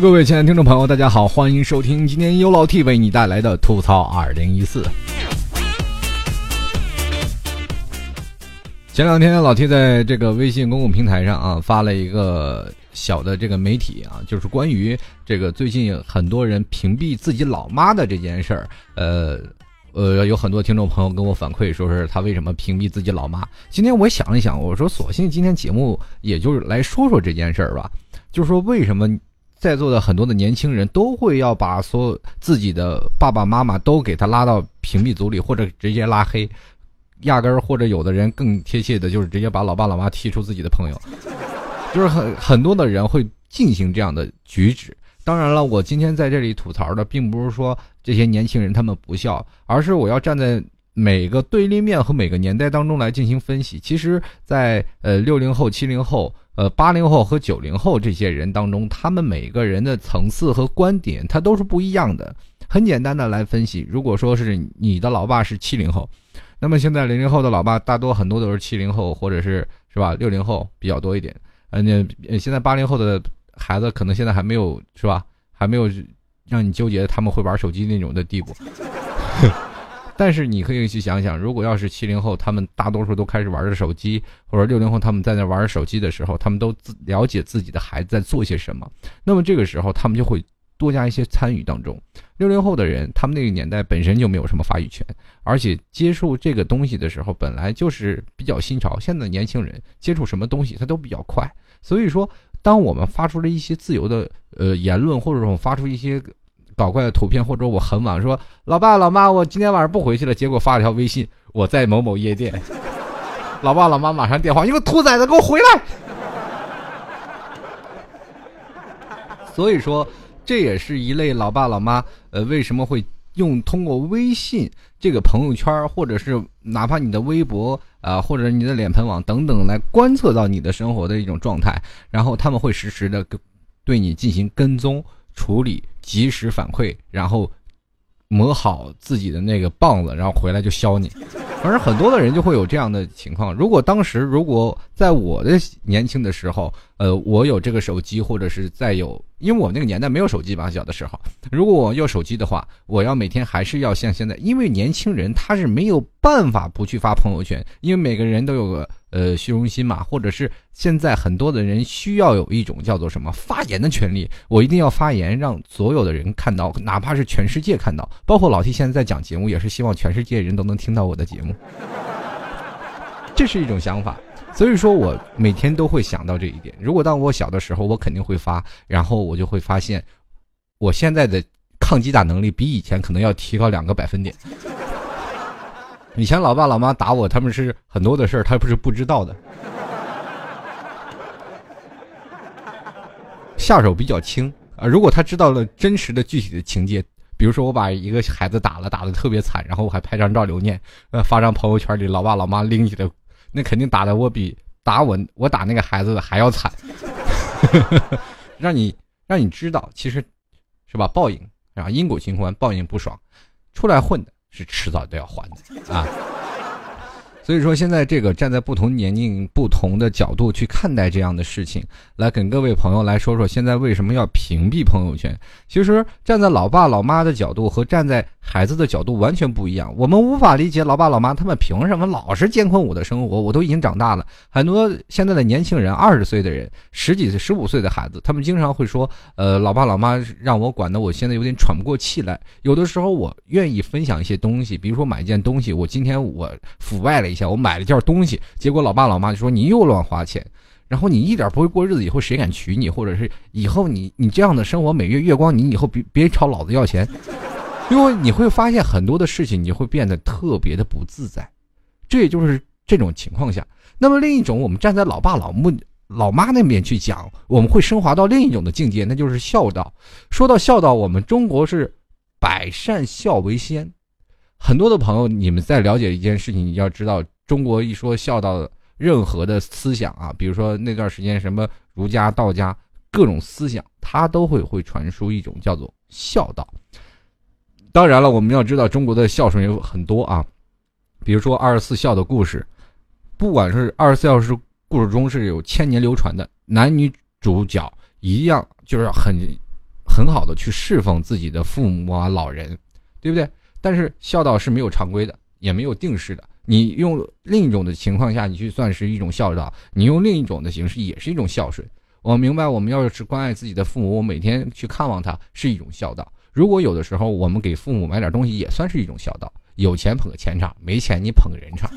各位亲爱的听众朋友，大家好，欢迎收听今天优老 T 为你带来的吐槽二零一四。前两天老 T 在这个微信公共平台上啊发了一个小的这个媒体啊，就是关于这个最近很多人屏蔽自己老妈的这件事儿。呃呃，有很多听众朋友跟我反馈，说是他为什么屏蔽自己老妈。今天我想了想，我说索性今天节目也就是来说说这件事儿吧，就是说为什么。在座的很多的年轻人都会要把所有自己的爸爸妈妈都给他拉到屏蔽组里，或者直接拉黑，压根儿或者有的人更贴切的就是直接把老爸老妈踢出自己的朋友，就是很很多的人会进行这样的举止。当然了，我今天在这里吐槽的并不是说这些年轻人他们不孝，而是我要站在每个对立面和每个年代当中来进行分析。其实，在呃六零后、七零后。呃，八零后和九零后这些人当中，他们每个人的层次和观点，他都是不一样的。很简单的来分析，如果说是你的老爸是七零后，那么现在零零后的老爸大多很多都是七零后，或者是是吧六零后比较多一点。呃，那现在八零后的孩子可能现在还没有是吧，还没有让你纠结他们会玩手机那种的地步。但是你可以去想想，如果要是七零后，他们大多数都开始玩着手机，或者六零后他们在那玩着手机的时候，他们都自了解自己的孩子在做些什么，那么这个时候他们就会多加一些参与当中。六零后的人，他们那个年代本身就没有什么发语权，而且接触这个东西的时候本来就是比较新潮。现在年轻人接触什么东西他都比较快，所以说，当我们发出了一些自由的呃言论，或者说发出一些。搞怪的图片，或者我很晚说，老爸老妈，我今天晚上不回去了。结果发了条微信，我在某某夜店。老爸老妈马上电话，你个兔崽子，给我回来！所以说，这也是一类老爸老妈，呃，为什么会用通过微信这个朋友圈，或者是哪怕你的微博啊，或者你的脸盆网等等，来观测到你的生活的一种状态，然后他们会实时的跟对你进行跟踪。处理及时反馈，然后磨好自己的那个棒子，然后回来就削你。反正很多的人就会有这样的情况。如果当时，如果在我的年轻的时候，呃，我有这个手机，或者是再有，因为我那个年代没有手机吧，小的时候，如果我有手机的话，我要每天还是要像现在，因为年轻人他是没有办法不去发朋友圈，因为每个人都有个。呃，虚荣心嘛，或者是现在很多的人需要有一种叫做什么发言的权利，我一定要发言，让所有的人看到，哪怕是全世界看到，包括老 T 现在在讲节目，也是希望全世界人都能听到我的节目，这是一种想法。所以说我每天都会想到这一点。如果当我小的时候，我肯定会发，然后我就会发现，我现在的抗击打能力比以前可能要提高两个百分点。以前老爸老妈打我，他们是很多的事儿，他不是不知道的，下手比较轻啊。如果他知道了真实的具体的情节，比如说我把一个孩子打了，打的特别惨，然后我还拍张照留念，呃，发张朋友圈里，老爸老妈拎起来，那肯定打的我比打我我打那个孩子的还要惨，让你让你知道，其实是吧？报应啊，因果循环，报应不爽，出来混的。是迟早都要还的啊。所以说，现在这个站在不同年龄、不同的角度去看待这样的事情，来跟各位朋友来说说，现在为什么要屏蔽朋友圈？其实站在老爸老妈的角度和站在孩子的角度完全不一样。我们无法理解老爸老妈他们凭什么老是监控我的生活？我都已经长大了，很多现在的年轻人，二十岁的人，十几岁、十五岁的孩子，他们经常会说：“呃，老爸老妈让我管的，我现在有点喘不过气来。”有的时候，我愿意分享一些东西，比如说买一件东西，我今天我腐败了。一下，我买了件东西，结果老爸老妈就说你又乱花钱，然后你一点不会过日子，以后谁敢娶你？或者是以后你你这样的生活每月月光，你以后别别朝老子要钱，因为你会发现很多的事情，你会变得特别的不自在。这也就是这种情况下，那么另一种，我们站在老爸老母老妈那边去讲，我们会升华到另一种的境界，那就是孝道。说到孝道，我们中国是百善孝为先。很多的朋友，你们在了解一件事情，你要知道，中国一说孝道，任何的思想啊，比如说那段时间什么儒家、道家各种思想，它都会会传输一种叫做孝道。当然了，我们要知道中国的孝顺有很多啊，比如说二十四孝的故事，不管是二十四孝是故事中是有千年流传的，男女主角一样就是很很好的去侍奉自己的父母啊、老人，对不对？但是孝道是没有常规的，也没有定式的。你用另一种的情况下，你去算是一种孝道；你用另一种的形式，也是一种孝顺。我明白，我们要是关爱自己的父母，我每天去看望他，是一种孝道。如果有的时候我们给父母买点东西，也算是一种孝道。有钱捧个钱场，没钱你捧个人场，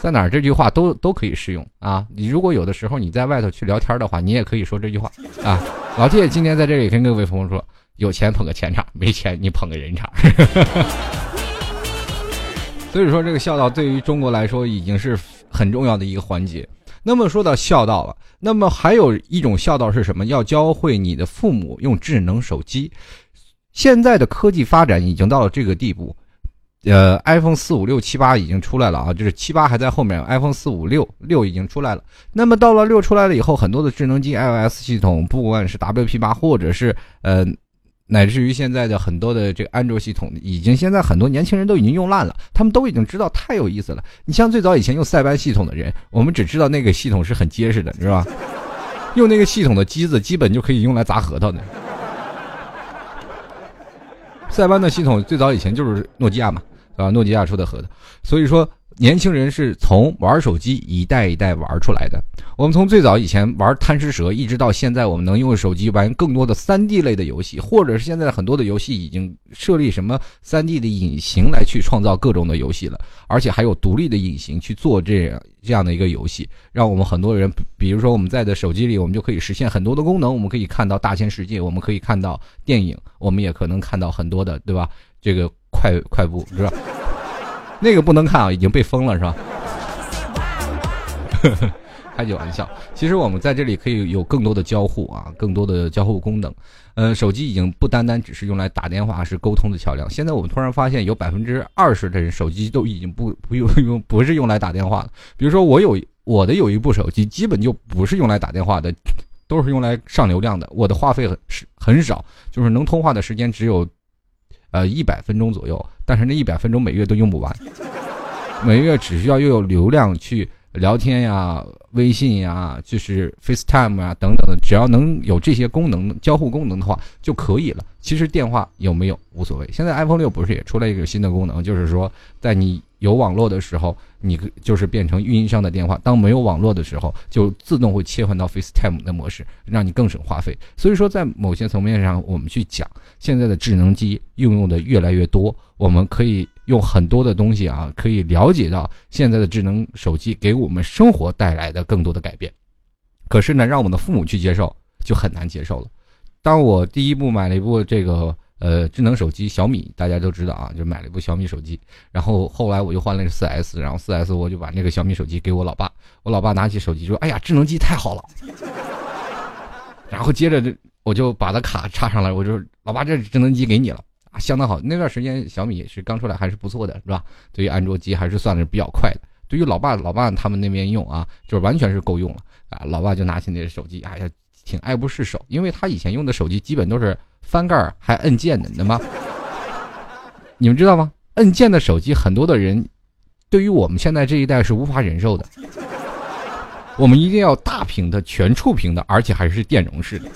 在哪儿这句话都都可以适用啊！你如果有的时候你在外头去聊天的话，你也可以说这句话啊。老铁今天在这里跟各位朋友说，有钱捧个钱场，没钱你捧个人场。所以说，这个孝道对于中国来说已经是很重要的一个环节。那么说到孝道了，那么还有一种孝道是什么？要教会你的父母用智能手机。现在的科技发展已经到了这个地步，呃，iPhone 四五六七八已经出来了啊，就是七八还在后面，iPhone 四五六六已经出来了。那么到了六出来了以后，很多的智能机 iOS 系统，不管是 WP 八或者是呃。乃至于现在的很多的这个安卓系统，已经现在很多年轻人都已经用烂了，他们都已经知道太有意思了。你像最早以前用塞班系统的人，我们只知道那个系统是很结实的，是吧？用那个系统的机子，基本就可以用来砸核桃的。塞班的系统最早以前就是诺基亚嘛，啊，诺基亚出的核桃，所以说。年轻人是从玩手机一代一代玩出来的。我们从最早以前玩贪吃蛇，一直到现在，我们能用手机玩更多的三 D 类的游戏，或者是现在很多的游戏已经设立什么三 D 的隐形来去创造各种的游戏了，而且还有独立的隐形去做这样这样的一个游戏，让我们很多人，比如说我们在的手机里，我们就可以实现很多的功能，我们可以看到大千世界，我们可以看到电影，我们也可能看到很多的，对吧？这个快快步是吧？那个不能看啊，已经被封了是吧？开句玩笑，其实我们在这里可以有更多的交互啊，更多的交互功能。呃，手机已经不单单只是用来打电话是沟通的桥梁。现在我们突然发现，有百分之二十的人手机都已经不不用 用，不是用来打电话了。比如说我有我的有一部手机，基本就不是用来打电话的，都是用来上流量的。我的话费很很少，就是能通话的时间只有。呃，一百分钟左右，但是那一百分钟每月都用不完，每月只需要又有流量去聊天呀、微信呀、就是 FaceTime 啊等等的，只要能有这些功能交互功能的话就可以了。其实电话有没有无所谓。现在 iPhone 六不是也出来一个新的功能，就是说在你有网络的时候，你就是变成运营商的电话；当没有网络的时候，就自动会切换到 FaceTime 的模式，让你更省话费。所以说，在某些层面上，我们去讲现在的智能机应用的越来越多，我们可以用很多的东西啊，可以了解到现在的智能手机给我们生活带来的更多的改变。可是呢，让我们的父母去接受就很难接受了。当我第一部买了一部这个呃智能手机小米，大家都知道啊，就买了一部小米手机。然后后来我又换了个四 S，然后四 S 我就把那个小米手机给我老爸。我老爸拿起手机说：“哎呀，智能机太好了。”然后接着就我就把它卡插上来，我就老爸这智能机给你了啊，相当好。那段时间小米是刚出来，还是不错的，是吧？对于安卓机还是算是比较快的。对于老爸老爸他们那边用啊，就是完全是够用了啊。老爸就拿起那个手机，哎呀。挺爱不释手，因为他以前用的手机基本都是翻盖还摁键的，对吗？你们知道吗？摁键的手机，很多的人对于我们现在这一代是无法忍受的。我们一定要大屏的、全触屏的，而且还是电容式的。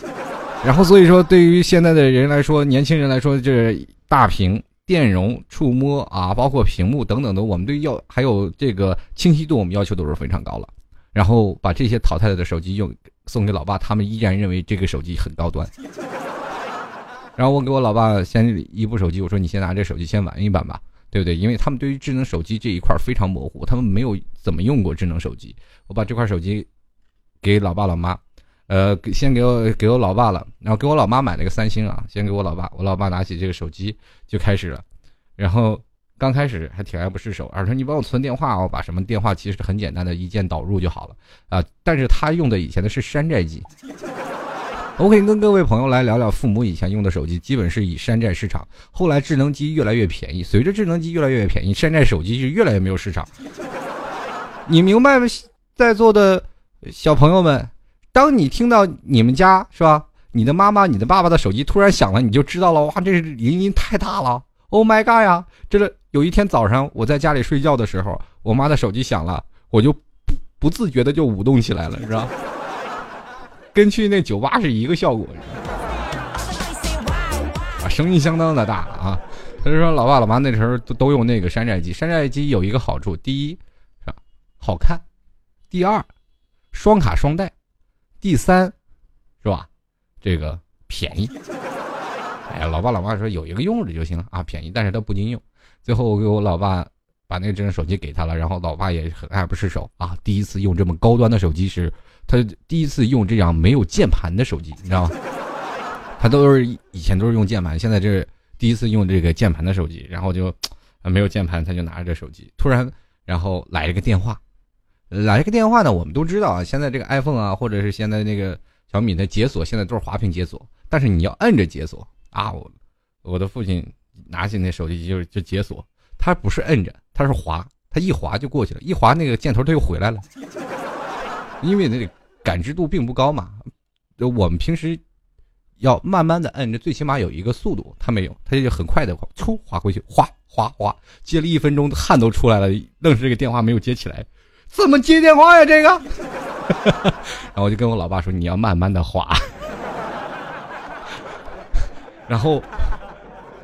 然后，所以说，对于现在的人来说，年轻人来说，这大屏、电容、触摸啊，包括屏幕等等的，我们对要还有这个清晰度，我们要求都是非常高了。然后把这些淘汰了的手机又。送给老爸，他们依然认为这个手机很高端。然后我给我老爸先一部手机，我说你先拿这手机先玩一玩吧，对不对？因为他们对于智能手机这一块非常模糊，他们没有怎么用过智能手机。我把这块手机给老爸老妈，呃，先给我给我老爸了，然后给我老妈买了个三星啊，先给我老爸。我老爸拿起这个手机就开始了，然后。刚开始还挺爱不释手，而说你帮我存电话，我把什么电话其实很简单的一键导入就好了啊。但是他用的以前的是山寨机。我可以跟各位朋友来聊聊，父母以前用的手机基本是以山寨市场，后来智能机越来越便宜，随着智能机越来越便宜，山寨手机就越来越没有市场。你明白吗？在座的小朋友们，当你听到你们家是吧，你的妈妈、你的爸爸的手机突然响了，你就知道了，哇，这是铃音太大了。Oh my god 呀！这个有一天早上我在家里睡觉的时候，我妈的手机响了，我就不不自觉的就舞动起来了，是吧？跟去那酒吧是一个效果。啊，声音相当的大啊。他就说，老爸老妈那时候都都用那个山寨机，山寨机有一个好处，第一是，好看；第二，双卡双待；第三，是吧，这个便宜。哎呀，老爸老妈说有一个用着就行了啊，便宜，但是他不经用。最后我给我老爸把那个智能手机给他了，然后老爸也很爱不释手啊。第一次用这么高端的手机是，他第一次用这样没有键盘的手机，你知道吗？他都是以前都是用键盘，现在这。第一次用这个键盘的手机，然后就没有键盘，他就拿着这手机。突然，然后来了个电话，来个电话呢。我们都知道啊，现在这个 iPhone 啊，或者是现在那个小米的解锁，现在都是滑屏解锁。但是你要摁着解锁啊！我我的父亲拿起那手机就就解锁，他不是摁着，他是滑，他一滑就过去了，一滑那个箭头他又回来了。因为那个感知度并不高嘛，我们平时。要慢慢的摁着，最起码有一个速度，他没有，他就很快的，出滑回去，哗哗哗，接了一分钟，汗都出来了，愣是这个电话没有接起来，怎么接电话呀？这个，然后我就跟我老爸说，你要慢慢的滑，然后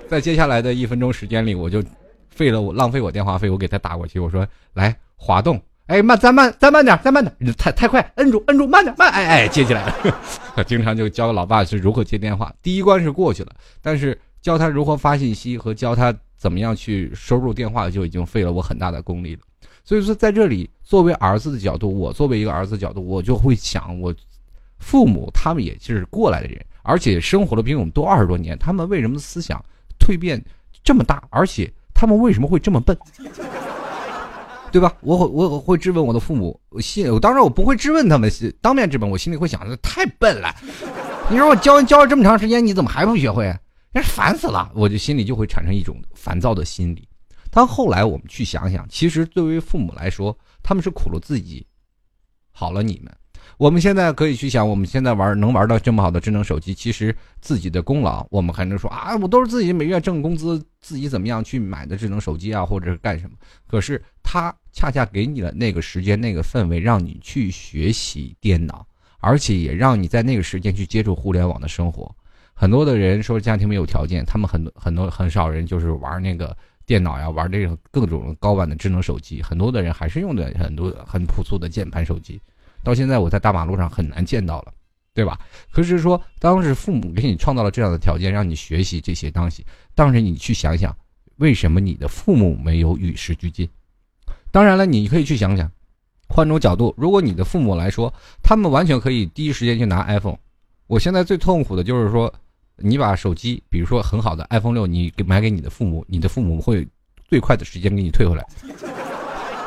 在接下来的一分钟时间里，我就费了我浪费我电话费，我给他打过去，我说来滑动。哎，慢，再慢，再慢点，再慢点，太太快，摁住，摁住，慢点，慢，哎哎，接起来了。经常就教老爸是如何接电话，第一关是过去了，但是教他如何发信息和教他怎么样去收入电话，就已经费了我很大的功力了。所以说，在这里，作为儿子的角度，我作为一个儿子的角度，我就会想，我父母他们也是过来的人，而且生活了比我们多二十多年，他们为什么思想蜕变这么大，而且他们为什么会这么笨？对吧？我会我会质问我的父母，我心我当然我不会质问他们，当面质问，我心里会想着太笨了。你说我教教了这么长时间，你怎么还不学会？那烦死了！我就心里就会产生一种烦躁的心理。但后来我们去想想，其实作为父母来说，他们是苦了自己，好了你们。我们现在可以去想，我们现在玩能玩到这么好的智能手机，其实自己的功劳，我们还能说啊，我都是自己每月挣工资，自己怎么样去买的智能手机啊，或者是干什么？可是他恰恰给你了那个时间、那个氛围，让你去学习电脑，而且也让你在那个时间去接触互联网的生活。很多的人说家庭没有条件，他们很多很多很少人就是玩那个电脑呀，玩这种各种高版的智能手机。很多的人还是用的很多很朴素的键盘手机。到现在我在大马路上很难见到了，对吧？可是说当时父母给你创造了这样的条件，让你学习这些东西，当时你去想想，为什么你的父母没有与时俱进？当然了，你可以去想想，换种角度，如果你的父母来说，他们完全可以第一时间去拿 iPhone。我现在最痛苦的就是说，你把手机，比如说很好的 iPhone 六，你给买给你的父母，你的父母会最快的时间给你退回来，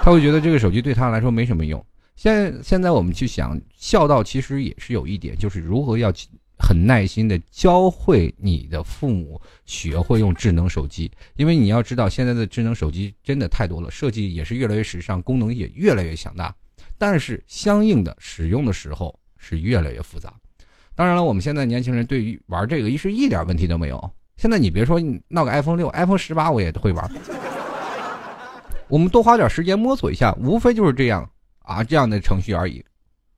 他会觉得这个手机对他来说没什么用。现现在我们去想，孝道其实也是有一点，就是如何要很耐心的教会你的父母学会用智能手机，因为你要知道，现在的智能手机真的太多了，设计也是越来越时尚，功能也越来越强大，但是相应的使用的时候是越来越复杂。当然了，我们现在年轻人对于玩这个一是一点问题都没有。现在你别说你闹个 iPhone 六、iPhone 十八，我也会玩。我们多花点时间摸索一下，无非就是这样。啊，这样的程序而已。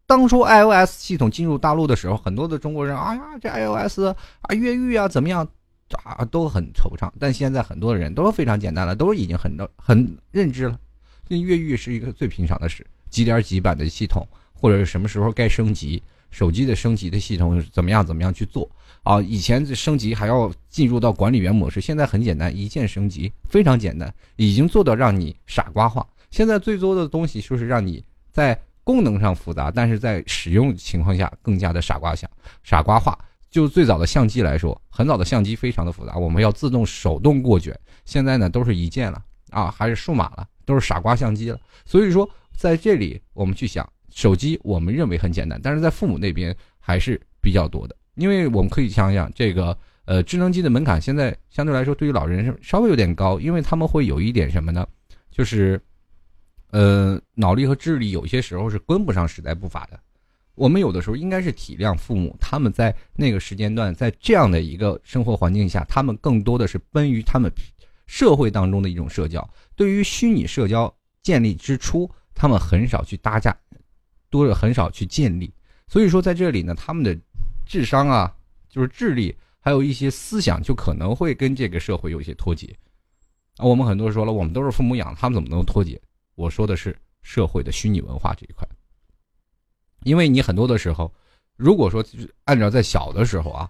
当初 iOS 系统进入大陆的时候，很多的中国人，哎呀，这 iOS 啊，越狱啊，怎么样啊，都很惆怅。但现在很多人都非常简单了，都已经很很认知了。那越狱是一个最平常的事，几点几版的系统，或者是什么时候该升级，手机的升级的系统怎么样怎么样去做啊？以前升级还要进入到管理员模式，现在很简单，一键升级，非常简单，已经做到让你傻瓜化。现在最多的东西就是让你。在功能上复杂，但是在使用情况下更加的傻瓜想傻瓜化。就最早的相机来说，很早的相机非常的复杂，我们要自动手动过卷。现在呢，都是一键了啊，还是数码了，都是傻瓜相机了。所以说，在这里我们去想，手机我们认为很简单，但是在父母那边还是比较多的。因为我们可以想想，这个呃智能机的门槛现在相对来说对于老人稍微有点高，因为他们会有一点什么呢？就是。呃，脑力和智力有些时候是跟不上时代步伐的。我们有的时候应该是体谅父母，他们在那个时间段，在这样的一个生活环境下，他们更多的是奔于他们社会当中的一种社交。对于虚拟社交建立之初，他们很少去搭架，多很少去建立。所以说，在这里呢，他们的智商啊，就是智力还有一些思想就可能会跟这个社会有一些脱节。啊，我们很多说了，我们都是父母养，他们怎么能脱节？我说的是社会的虚拟文化这一块，因为你很多的时候，如果说按照在小的时候啊，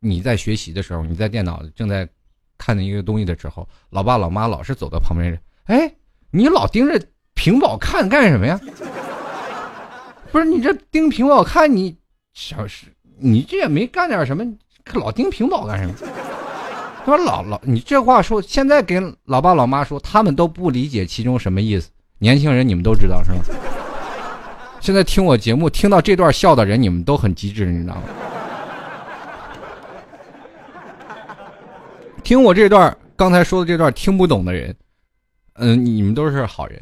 你在学习的时候，你在电脑正在看的一个东西的时候，老爸老妈老是走到旁边，哎，你老盯着屏保看干什么呀？不是你这盯屏保看你，小是，你这也没干点什么，老盯屏保干什么？他说老老，你这话说，现在跟老爸老妈说，他们都不理解其中什么意思。年轻人，你们都知道是吗？现在听我节目听到这段笑的人，你们都很机智，你知道吗？听我这段刚才说的这段听不懂的人，嗯，你们都是好人。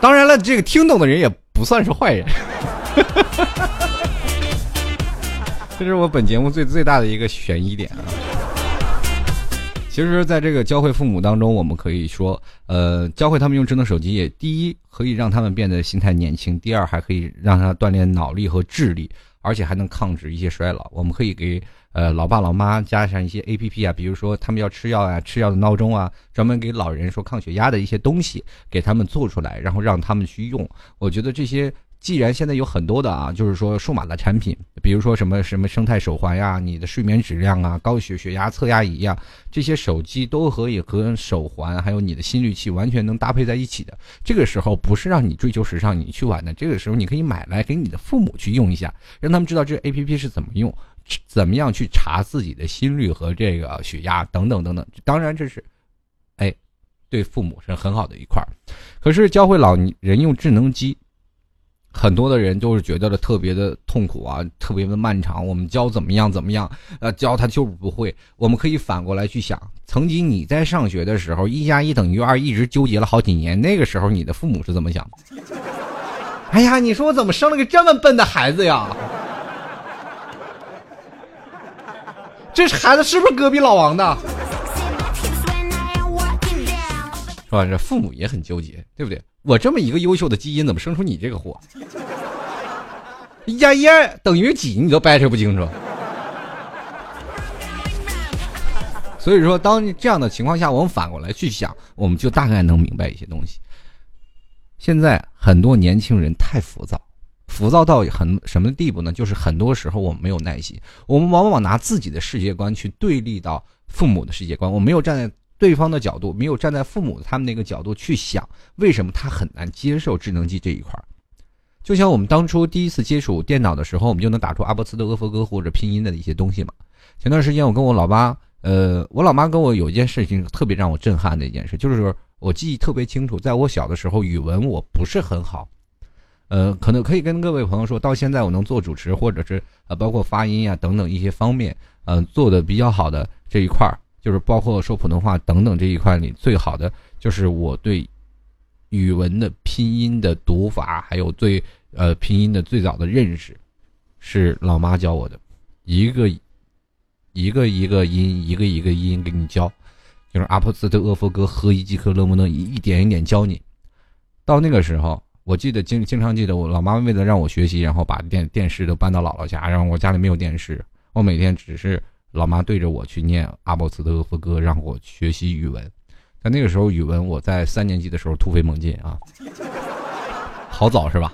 当然了，这个听懂的人也。不算是坏人，这是我本节目最最大的一个悬疑点啊。其实，在这个教会父母当中，我们可以说，呃，教会他们用智能手机，也第一可以让他们变得心态年轻，第二还可以让他锻炼脑力和智力，而且还能抗止一些衰老。我们可以给。呃，老爸老妈加上一些 A P P 啊，比如说他们要吃药啊，吃药的闹钟啊，专门给老人说抗血压的一些东西，给他们做出来，然后让他们去用。我觉得这些既然现在有很多的啊，就是说数码的产品，比如说什么什么生态手环呀，你的睡眠质量啊，高血血压测压仪呀，这些手机都可以和手环还有你的心率器完全能搭配在一起的。这个时候不是让你追求时尚你去玩的，这个时候你可以买来给你的父母去用一下，让他们知道这 A P P 是怎么用。怎么样去查自己的心率和这个血压等等等等？当然这是，哎，对父母是很好的一块儿。可是教会老人用智能机，很多的人都是觉得的特别的痛苦啊，特别的漫长。我们教怎么样怎么样，呃，教他就是不会。我们可以反过来去想，曾经你在上学的时候，一加一等于二，一直纠结了好几年，那个时候你的父母是怎么想的？哎呀，你说我怎么生了个这么笨的孩子呀？这孩子是不是隔壁老王的？是吧？这父母也很纠结，对不对？我这么一个优秀的基因，怎么生出你这个货？一加一等于几？你都掰扯不清楚。所以说，当这样的情况下，我们反过来去想，我们就大概能明白一些东西。现在很多年轻人太浮躁。浮躁到很什么地步呢？就是很多时候我们没有耐心，我们往往拿自己的世界观去对立到父母的世界观，我没有站在对方的角度，没有站在父母他们那个角度去想，为什么他很难接受智能机这一块儿就像我们当初第一次接触电脑的时候，我们就能打出阿波茨的阿佛哥或者拼音的一些东西嘛。前段时间我跟我老妈，呃，我老妈跟我有一件事情特别让我震撼的一件事，就是我记忆特别清楚，在我小的时候语文我不是很好。呃，可能可以跟各位朋友说，到现在我能做主持，或者是呃，包括发音呀等等一些方面，嗯，做的比较好的这一块儿，就是包括说普通话等等这一块里，最好的就是我对语文的拼音的读法，还有对呃拼音的最早的认识，是老妈教我的，一个一个一个音，一个一个音给你教，就是阿波斯特厄佛哥和一即可勒不能一点一点教你，到那个时候。我记得经经常记得我老妈为了让我学习，然后把电电视都搬到姥姥家，然后我家里没有电视，我每天只是老妈对着我去念阿波茨特夫歌，让我学习语文。在那个时候，语文我在三年级的时候突飞猛进啊，好早是吧？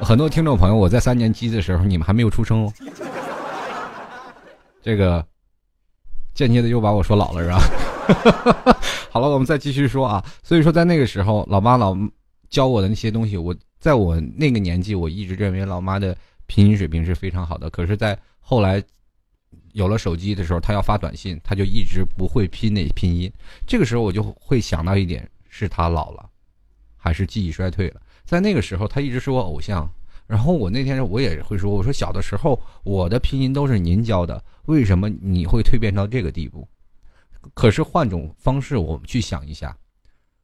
很多听众朋友，我在三年级的时候你们还没有出生哦。这个间接的又把我说老了是吧？好了，我们再继续说啊。所以说，在那个时候，老妈老教我的那些东西，我在我那个年纪，我一直认为老妈的拼音水平是非常好的。可是，在后来有了手机的时候，她要发短信，她就一直不会拼那拼音。这个时候，我就会想到一点：是她老了，还是记忆衰退了？在那个时候，她一直是我偶像。然后我那天我也会说：“我说小的时候我的拼音都是您教的，为什么你会蜕变到这个地步？”可是换种方式，我们去想一下，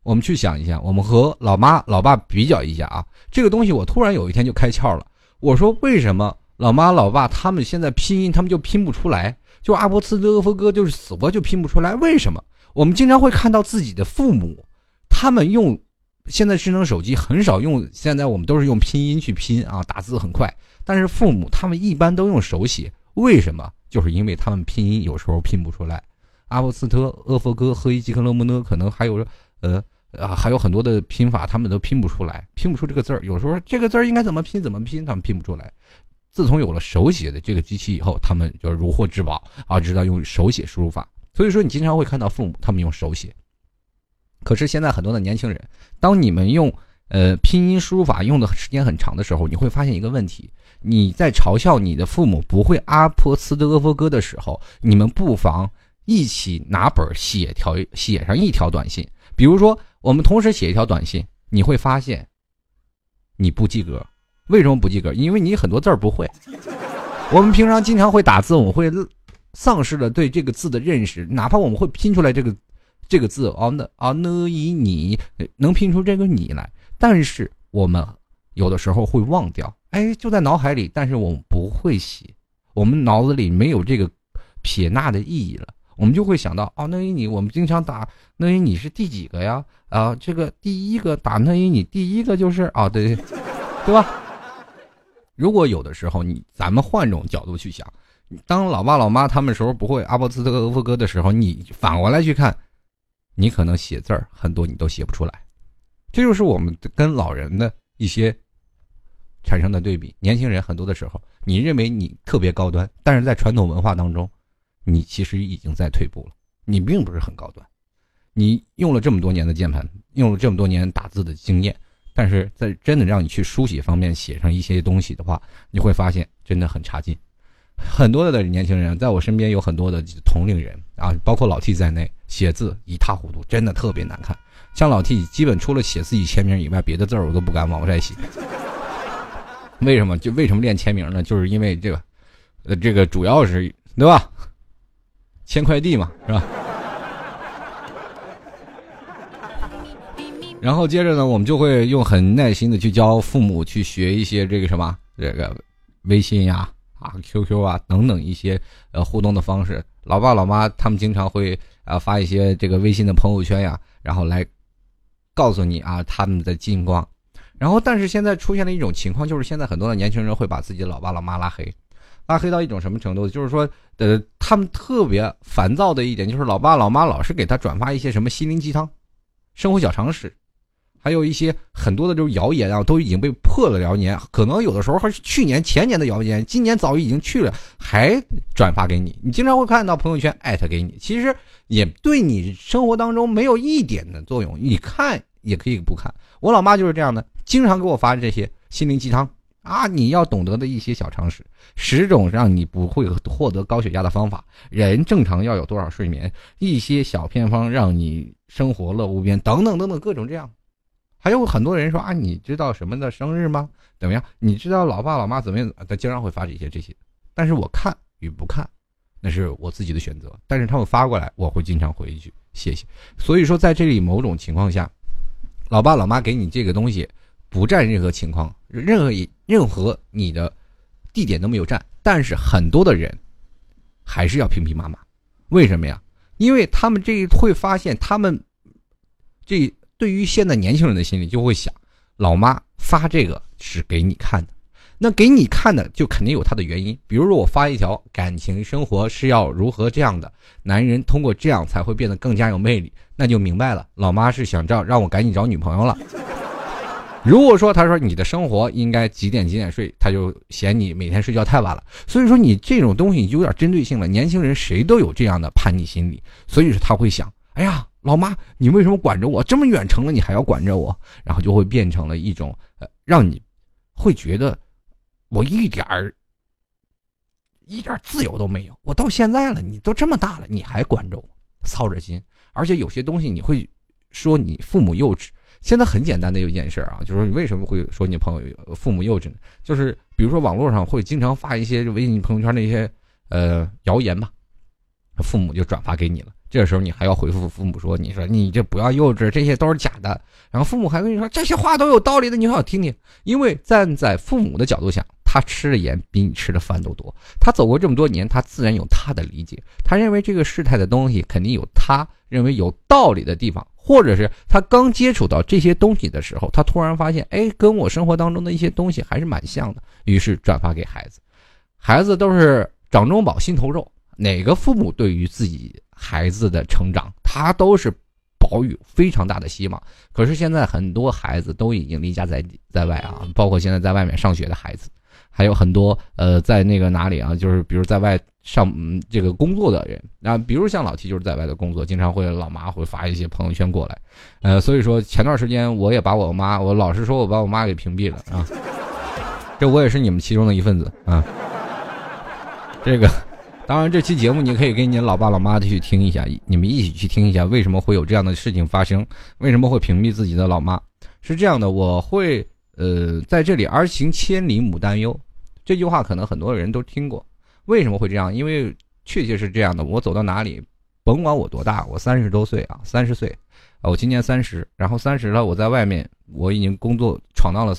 我们去想一下，我们和老妈老爸比较一下啊。这个东西我突然有一天就开窍了。我说为什么老妈老爸他们现在拼音他们就拼不出来？就阿波茨勒夫哥就是死活就拼不出来。为什么？我们经常会看到自己的父母，他们用现在智能手机很少用，现在我们都是用拼音去拼啊，打字很快。但是父母他们一般都用手写，为什么？就是因为他们拼音有时候拼不出来。阿波斯特、阿佛哥、赫伊吉克勒姆呢，可能还有呃啊，还有很多的拼法，他们都拼不出来，拼不出这个字儿。有时候这个字儿应该怎么拼，怎么拼，他们拼不出来。自从有了手写的这个机器以后，他们就如获至宝啊，知道用手写输入法。所以说，你经常会看到父母他们用手写。可是现在很多的年轻人，当你们用呃拼音输入法用的时间很长的时候，你会发现一个问题：你在嘲笑你的父母不会阿波斯特阿佛哥的时候，你们不妨一起拿本写条写上一条短信。比如说，我们同时写一条短信，你会发现你不及格。为什么不及格？因为你很多字儿不会。我们平常经常会打字，我们会丧失了对这个字的认识。哪怕我们会拼出来这个这个字，啊那啊呢以你能拼出这个你来，但是我们有的时候会忘掉。哎，就在脑海里，但是我们不会写，我们脑子里没有这个撇捺的意义了。我们就会想到，哦，那以你，我们经常打那以你是第几个呀？啊，这个第一个打那以你第一个就是啊，对对吧？如果有的时候你咱们换种角度去想，当老爸老妈他们时候不会阿波斯特俄夫哥的时候，你反过来去看，你可能写字儿很多你都写不出来，这就是我们跟老人的一些产生的对比。年轻人很多的时候，你认为你特别高端，但是在传统文化当中，你其实已经在退步了，你并不是很高端，你用了这么多年的键盘，用了这么多年打字的经验。但是在真的让你去书写方面写上一些东西的话，你会发现真的很差劲。很多的年轻人在我身边有很多的同龄人啊，包括老 T 在内，写字一塌糊涂，真的特别难看。像老 T，基本除了写自己签名以外，别的字儿我都不敢往外写。为什么？就为什么练签名呢？就是因为这个，呃，这个主要是对吧？签快递嘛，是吧？然后接着呢，我们就会用很耐心的去教父母去学一些这个什么，这个微信呀、啊 QQ 啊等等一些呃互动的方式。老爸老妈他们经常会啊发一些这个微信的朋友圈呀，然后来告诉你啊他们的近况。然后但是现在出现了一种情况，就是现在很多的年轻人会把自己的老爸老妈拉黑，拉黑到一种什么程度？就是说，呃，他们特别烦躁的一点就是老爸老妈老是给他转发一些什么心灵鸡汤、生活小常识。还有一些很多的这种谣言啊，都已经被破了谣言，可能有的时候还是去年前年的谣言，今年早已经去了，还转发给你。你经常会看到朋友圈艾特给你，其实也对你生活当中没有一点的作用。你看也可以不看。我老妈就是这样的，经常给我发这些心灵鸡汤啊，你要懂得的一些小常识，十种让你不会获得高血压的方法，人正常要有多少睡眠，一些小偏方让你生活乐无边，等等等等各种这样。还有很多人说啊，你知道什么的生日吗？怎么样？你知道老爸老妈怎么样？他经常会发这些这些，但是我看与不看，那是我自己的选择。但是他们发过来，我会经常回一句谢谢。所以说，在这里某种情况下，老爸老妈给你这个东西，不占任何情况，任何一任何你的地点都没有占。但是很多的人还是要平平妈妈，为什么呀？因为他们这会发现他们这。对于现在年轻人的心理，就会想，老妈发这个是给你看的，那给你看的就肯定有他的原因。比如说我发一条感情生活是要如何这样的，男人通过这样才会变得更加有魅力，那就明白了，老妈是想找让我赶紧找女朋友了。如果说他说你的生活应该几点几点睡，他就嫌你每天睡觉太晚了。所以说你这种东西有点针对性了。年轻人谁都有这样的叛逆心理，所以说他会想，哎呀。老妈，你为什么管着我？这么远程了，你还要管着我？然后就会变成了一种，呃，让你会觉得我一点儿一点自由都没有。我到现在了，你都这么大了，你还管着我，操着心。而且有些东西你会说你父母幼稚。现在很简单的一件事啊，就是你为什么会说你朋友父母幼稚呢？就是比如说网络上会经常发一些微信朋友圈的一些呃谣言吧，父母就转发给你了。这时候你还要回复父母说：“你说你这不要幼稚，这些都是假的。”然后父母还跟你说：“这些话都有道理的，你好好听听。”因为站在父母的角度想，他吃的盐比你吃的饭都多。他走过这么多年，他自然有他的理解。他认为这个事态的东西肯定有他认为有道理的地方，或者是他刚接触到这些东西的时候，他突然发现，哎，跟我生活当中的一些东西还是蛮像的。于是转发给孩子，孩子都是掌中宝、心头肉。哪个父母对于自己孩子的成长，他都是。保有非常大的希望，可是现在很多孩子都已经离家在在外啊，包括现在在外面上学的孩子，还有很多呃在那个哪里啊，就是比如在外上这个工作的人啊，比如像老七就是在外的工作，经常会老妈会发一些朋友圈过来，呃，所以说前段时间我也把我妈，我老实说，我把我妈给屏蔽了啊，这我也是你们其中的一份子啊，这个。当然，这期节目你可以跟你老爸老妈去听一下，你们一起去听一下，为什么会有这样的事情发生？为什么会屏蔽自己的老妈？是这样的，我会呃在这里“儿行千里母担忧”这句话，可能很多人都听过。为什么会这样？因为确切是这样的，我走到哪里，甭管我多大，我三十多岁啊，三十岁，我今年三十，然后三十了，我在外面我已经工作闯荡了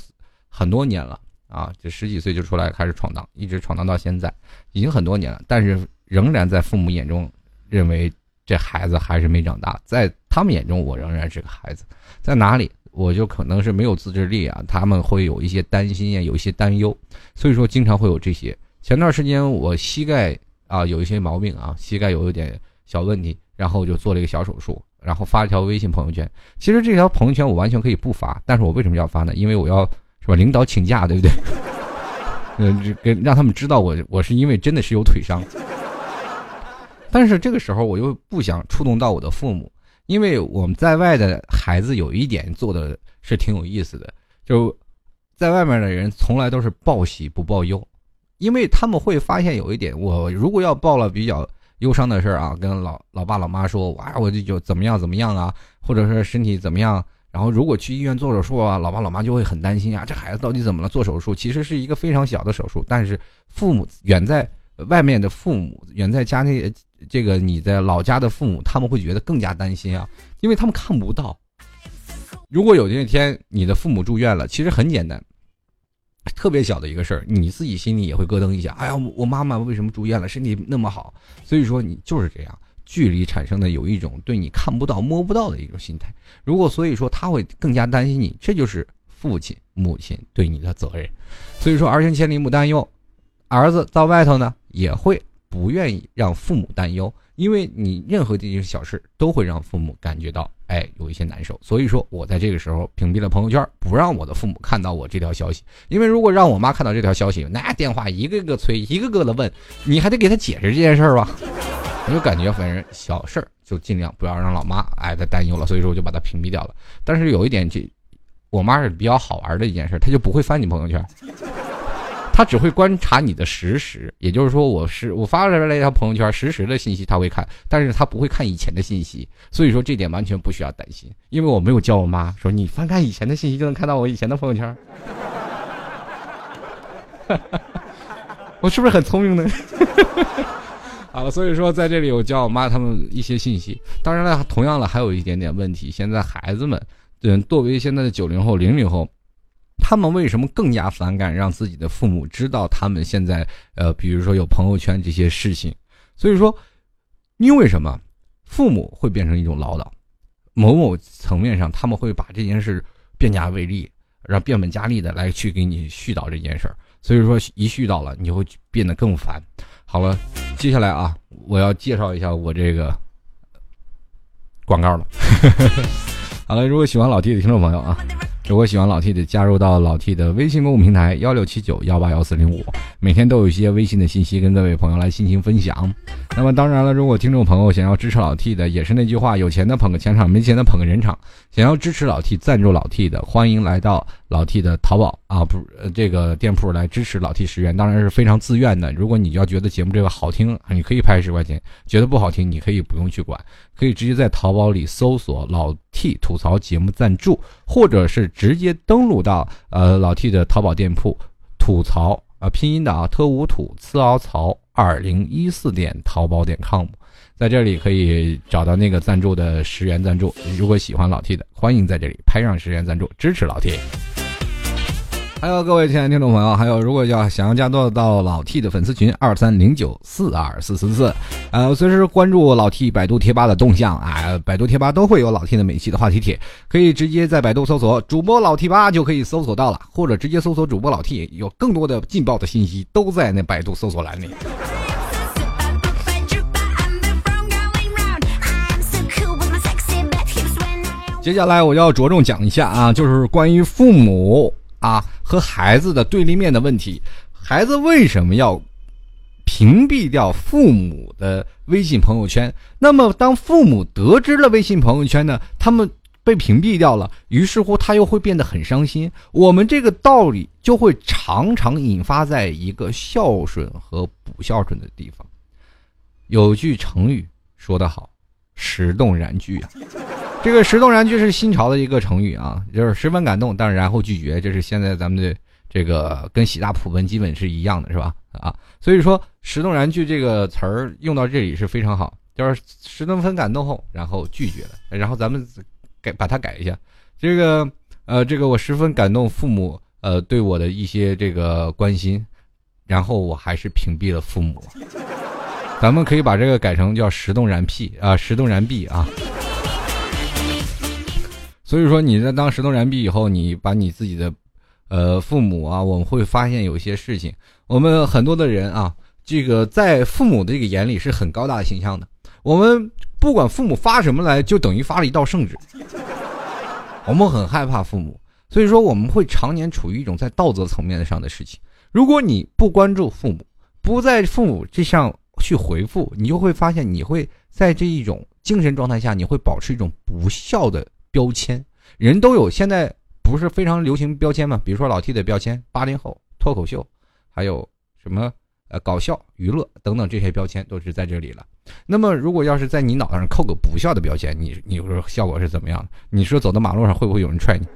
很多年了。啊，就十几岁就出来开始闯荡，一直闯荡到现在，已经很多年了。但是仍然在父母眼中认为这孩子还是没长大，在他们眼中我仍然是个孩子。在哪里我就可能是没有自制力啊，他们会有一些担心呀，有一些担忧，所以说经常会有这些。前段时间我膝盖啊有一些毛病啊，膝盖有一点小问题，然后就做了一个小手术，然后发了条微信朋友圈。其实这条朋友圈我完全可以不发，但是我为什么要发呢？因为我要。是吧？领导请假，对不对？嗯，跟让他们知道我我是因为真的是有腿伤。但是这个时候我又不想触动到我的父母，因为我们在外的孩子有一点做的是挺有意思的，就在外面的人从来都是报喜不报忧，因为他们会发现有一点，我如果要报了比较忧伤的事儿啊，跟老老爸老妈说，哇，我就就怎么样怎么样啊，或者是身体怎么样。然后，如果去医院做手术啊，老爸老妈就会很担心啊，这孩子到底怎么了？做手术其实是一个非常小的手术，但是父母远在外面的父母，远在家内，这个你在老家的父母，他们会觉得更加担心啊，因为他们看不到。如果有那天你的父母住院了，其实很简单，特别小的一个事儿，你自己心里也会咯噔一下。哎呀，我妈妈为什么住院了？身体那么好，所以说你就是这样。距离产生的有一种对你看不到、摸不到的一种心态，如果所以说他会更加担心你，这就是父亲、母亲对你的责任。所以说，儿行千里母担忧，儿子到外头呢也会不愿意让父母担忧，因为你任何这些小事都会让父母感觉到哎有一些难受。所以说我在这个时候屏蔽了朋友圈，不让我的父母看到我这条消息，因为如果让我妈看到这条消息，那电话一个个催，一个个的问，你还得给他解释这件事儿吧。我就感觉反正小事儿就尽量不要让老妈哎再担忧了，所以说我就把它屏蔽掉了。但是有一点，这我妈是比较好玩的一件事，她就不会翻你朋友圈，她只会观察你的实时。也就是说，我是我发出来一条朋友圈，实时的信息他会看，但是他不会看以前的信息。所以说这点完全不需要担心，因为我没有叫我妈说你翻看以前的信息就能看到我以前的朋友圈。我是不是很聪明呢？好了，所以说在这里我教我妈他们一些信息。当然了，同样了还有一点点问题。现在孩子们，嗯，作为现在的九零后、零零后，他们为什么更加反感让自己的父母知道他们现在呃，比如说有朋友圈这些事情？所以说，因为什么？父母会变成一种唠叨，某某层面上他们会把这件事变加为例，让变本加厉的来去给你絮叨这件事儿。所以说，一絮叨了，你就会变得更烦。好了，接下来啊，我要介绍一下我这个 广告了。好了，如果喜欢老弟的听众朋友啊。如果喜欢老 T 的，加入到老 T 的微信公众平台幺六七九幺八幺四零五，每天都有一些微信的信息跟各位朋友来进行分享。那么当然了，如果听众朋友想要支持老 T 的，也是那句话，有钱的捧个钱场，没钱的捧个人场。想要支持老 T、赞助老 T 的，欢迎来到老 T 的淘宝啊，不，这个店铺来支持老 T 十元，当然是非常自愿的。如果你要觉得节目这个好听，你可以拍十块钱；觉得不好听，你可以不用去管，可以直接在淘宝里搜索老 T 吐槽节目赞助，或者是。直接登录到呃老 T 的淘宝店铺，吐槽啊拼音的啊特五土次凹槽二零一四点淘宝点 com，在这里可以找到那个赞助的十元赞助。如果喜欢老 T 的，欢迎在这里拍上十元赞助支持老 T。还有各位亲爱的听众朋友，还有如果要想要加入到老 T 的粉丝群二三零九四二四四四，呃，随时关注老 T 百度贴吧的动向啊，百度贴吧都会有老 T 的每期的话题帖，可以直接在百度搜索主播老 T 吧就可以搜索到了，或者直接搜索主播老 T，有更多的劲爆的信息都在那百度搜索栏里。接下来我要着重讲一下啊，就是关于父母啊和孩子的对立面的问题。孩子为什么要屏蔽掉父母的微信朋友圈？那么当父母得知了微信朋友圈呢，他们被屏蔽掉了，于是乎他又会变得很伤心。我们这个道理就会常常引发在一个孝顺和不孝顺的地方。有句成语说得好，“石动燃具”啊。这个“石动燃具”是新潮的一个成语啊，就是十分感动，但是然后拒绝，这是现在咱们的这个跟喜大普奔基本是一样的，是吧？啊，所以说“石动燃具”这个词儿用到这里是非常好，就是十多分感动后，然后拒绝了，然后咱们改把它改一下，这个呃，这个我十分感动父母呃对我的一些这个关心，然后我还是屏蔽了父母，咱们可以把这个改成叫“石动燃屁”啊，“石动燃壁”啊。所以说你在当石头燃壁以后，你把你自己的，呃，父母啊，我们会发现有些事情，我们很多的人啊，这个在父母的这个眼里是很高大的形象的。我们不管父母发什么来，就等于发了一道圣旨。我们很害怕父母，所以说我们会常年处于一种在道德层面上的事情。如果你不关注父母，不在父母这上去回复，你就会发现你会在这一种精神状态下，你会保持一种不孝的。标签，人都有。现在不是非常流行标签吗？比如说老 T 的标签，八零后脱口秀，还有什么呃搞笑娱乐等等这些标签都是在这里了。那么如果要是在你脑袋上扣个不孝的标签，你你说效果是怎么样的？你说走到马路上会不会有人踹你？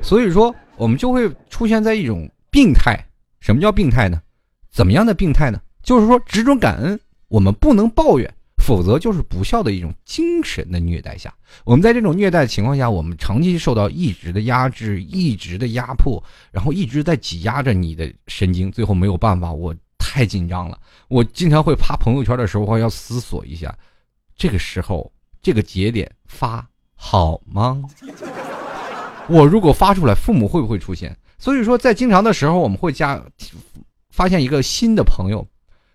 所以说我们就会出现在一种病态。什么叫病态呢？怎么样的病态呢？就是说只准感恩，我们不能抱怨。否则就是不孝的一种精神的虐待下，我们在这种虐待的情况下，我们长期受到一直的压制、一直的压迫，然后一直在挤压着你的神经，最后没有办法，我太紧张了，我经常会发朋友圈的时候要思索一下，这个时候这个节点发好吗？我如果发出来，父母会不会出现？所以说，在经常的时候，我们会加发现一个新的朋友，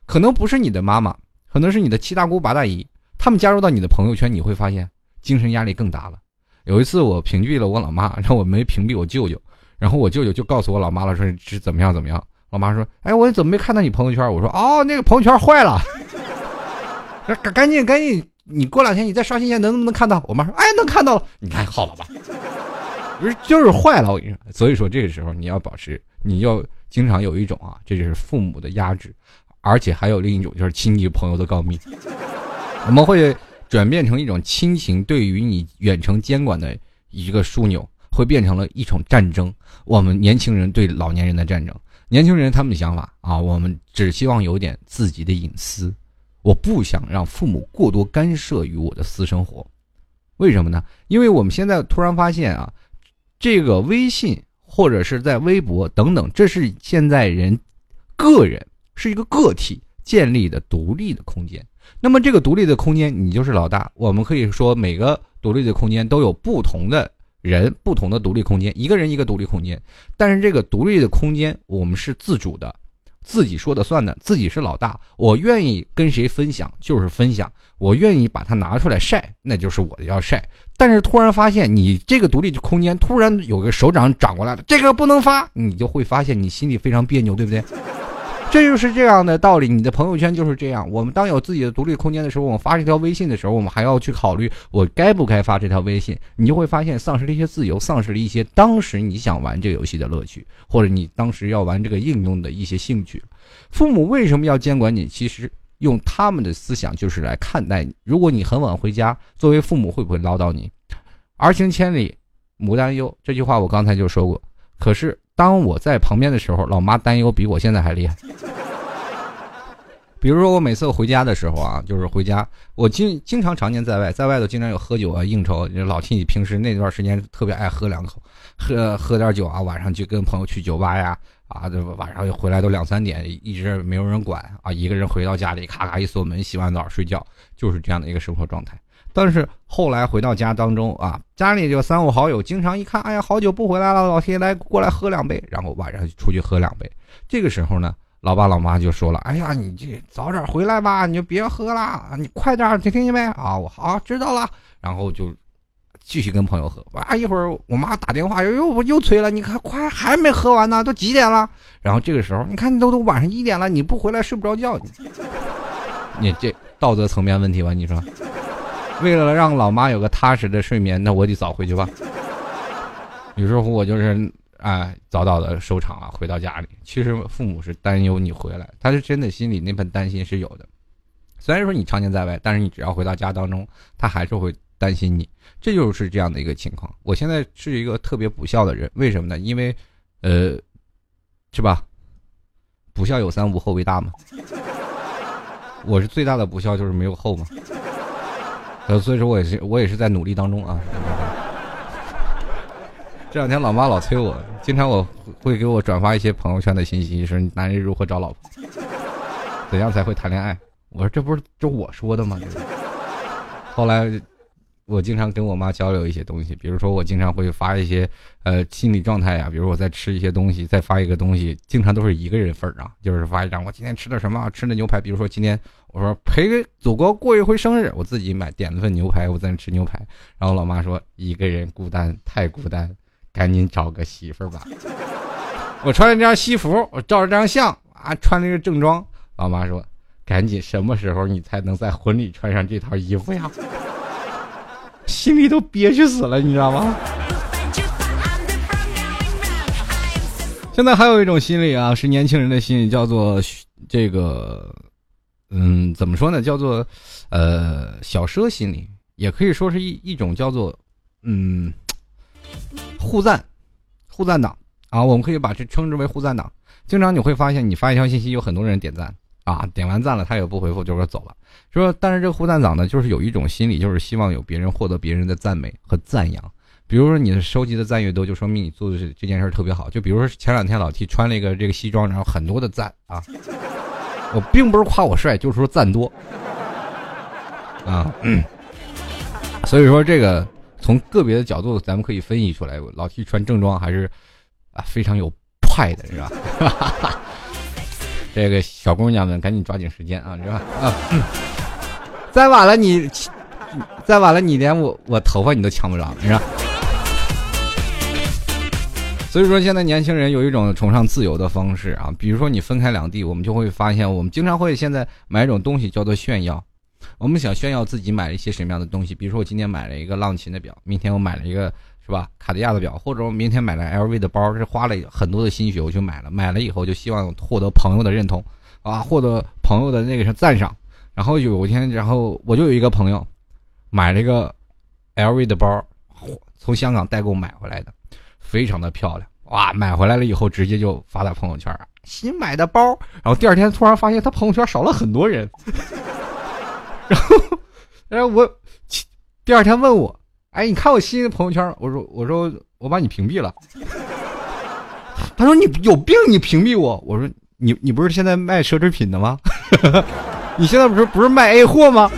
可能不是你的妈妈。可能是你的七大姑八大姨，他们加入到你的朋友圈，你会发现精神压力更大了。有一次我屏蔽了我老妈，然后我没屏蔽我舅舅，然后我舅舅就告诉我老妈了，说是怎么样怎么样。老妈说：“哎，我怎么没看到你朋友圈？”我说：“哦，那个朋友圈坏了，赶赶紧赶紧，你过两天你再刷新一下，能不能看到？”我妈说：“哎，能看到了，你看好了吧？不是就是坏了，我跟你说。所以说这个时候你要保持，你要经常有一种啊，这就是父母的压制。”而且还有另一种，就是亲戚朋友的告密，我们会转变成一种亲情对于你远程监管的一个枢纽，会变成了一种战争。我们年轻人对老年人的战争，年轻人他们的想法啊，我们只希望有点自己的隐私，我不想让父母过多干涉于我的私生活。为什么呢？因为我们现在突然发现啊，这个微信或者是在微博等等，这是现在人个人。是一个个体建立的独立的空间，那么这个独立的空间，你就是老大。我们可以说，每个独立的空间都有不同的人，不同的独立空间，一个人一个独立空间。但是这个独立的空间，我们是自主的，自己说的算的，自己是老大。我愿意跟谁分享就是分享，我愿意把它拿出来晒，那就是我的要晒。但是突然发现，你这个独立的空间突然有个手掌长过来了，这个不能发，你就会发现你心里非常别扭，对不对？这就是这样的道理，你的朋友圈就是这样。我们当有自己的独立空间的时候，我们发这条微信的时候，我们还要去考虑我该不该发这条微信。你就会发现，丧失了一些自由，丧失了一些当时你想玩这个游戏的乐趣，或者你当时要玩这个应用的一些兴趣。父母为什么要监管你？其实用他们的思想就是来看待你。如果你很晚回家，作为父母会不会唠叨你？儿行千里，母担忧。这句话我刚才就说过。可是当我在旁边的时候，老妈担忧比我现在还厉害。比如说我每次回家的时候啊，就是回家，我经经常常年在外，在外头经常有喝酒啊应酬。老亲戚平时那段时间特别爱喝两口，喝喝点酒啊，晚上就跟朋友去酒吧呀，啊，这晚上回来都两三点，一直没有人管啊，一个人回到家里，咔咔一锁门，洗完澡睡觉，就是这样的一个生活状态。但是后来回到家当中啊，家里就三五好友，经常一看，哎呀，好久不回来了，老铁来过来喝两杯，然后晚上就出去喝两杯。这个时候呢。老爸老妈就说了：“哎呀，你这早点回来吧，你就别喝了，你快点，听听见没？啊，我好知道了。然后就继续跟朋友喝。哇，一会儿我妈打电话又又又催了，你看快还没喝完呢，都几点了？然后这个时候，你看都都晚上一点了，你不回来睡不着觉。你这道德层面问题吧？你说，为了让老妈有个踏实的睡眠，那我得早回去吧。有时候我就是。”啊，早早的收场啊，回到家里。其实父母是担忧你回来，他是真的心里那份担心是有的。虽然说你常年在外，但是你只要回到家当中，他还是会担心你。这就是这样的一个情况。我现在是一个特别不孝的人，为什么呢？因为，呃，是吧？不孝有三，无后为大嘛。我是最大的不孝，就是没有后嘛。呃，所以说我也是，我也是在努力当中啊。这两天老妈老催我，经常我会给我转发一些朋友圈的信息，说男人如何找老婆，怎样才会谈恋爱。我说这不是这我说的吗？后来我经常跟我妈交流一些东西，比如说我经常会发一些呃心理状态呀，比如我在吃一些东西，再发一个东西，经常都是一个人份儿啊，就是发一张我今天吃的什么，吃的牛排。比如说今天我说陪祖国过一回生日，我自己买点了份牛排，我在那吃牛排。然后老妈说一个人孤单太孤单。赶紧找个媳妇儿吧！我穿着这张西服，我照着这张相啊，穿了一个正装。老妈说：“赶紧，什么时候你才能在婚礼穿上这套衣服呀？”心里都憋屈死了，你知道吗？现在还有一种心理啊，是年轻人的心理，叫做这个，嗯，怎么说呢？叫做呃小奢心理，也可以说是一一种叫做嗯。互赞，互赞党啊，我们可以把这称之为互赞党。经常你会发现，你发一条信息，有很多人点赞啊，点完赞了，他也不回复，就说走了。说，但是这个互赞党呢，就是有一种心理，就是希望有别人获得别人的赞美和赞扬。比如说，你的收集的赞越多，就说明你做的这件事特别好。就比如说前两天老 T 穿了一个这个西装，然后很多的赞啊，我并不是夸我帅，就是说赞多啊。所以说这个。从个别的角度，咱们可以分析出来，老 T 穿正装还是啊非常有派的，是吧？哈哈哈这个小姑娘们赶紧抓紧时间啊，是吧？啊，再晚了你，再晚了你连我我头发你都抢不着，是吧？所以说，现在年轻人有一种崇尚自由的方式啊，比如说你分开两地，我们就会发现，我们经常会现在买一种东西叫做炫耀。我们想炫耀自己买了一些什么样的东西，比如说我今天买了一个浪琴的表，明天我买了一个是吧卡地亚的表，或者我明天买了 LV 的包，是花了很多的心血我去买了，买了以后就希望获得朋友的认同，啊，获得朋友的那个是赞赏。然后有一天，然后我就有一个朋友买了一个 LV 的包，从香港代购买回来的，非常的漂亮，哇，买回来了以后直接就发在朋友圈，新买的包。然后第二天突然发现他朋友圈少了很多人。然后，然后我第二天问我，哎，你看我新的朋友圈？我说，我说我把你屏蔽了。他说你有病，你屏蔽我？我说你你不是现在卖奢侈品的吗？你现在不是不是卖 A 货吗？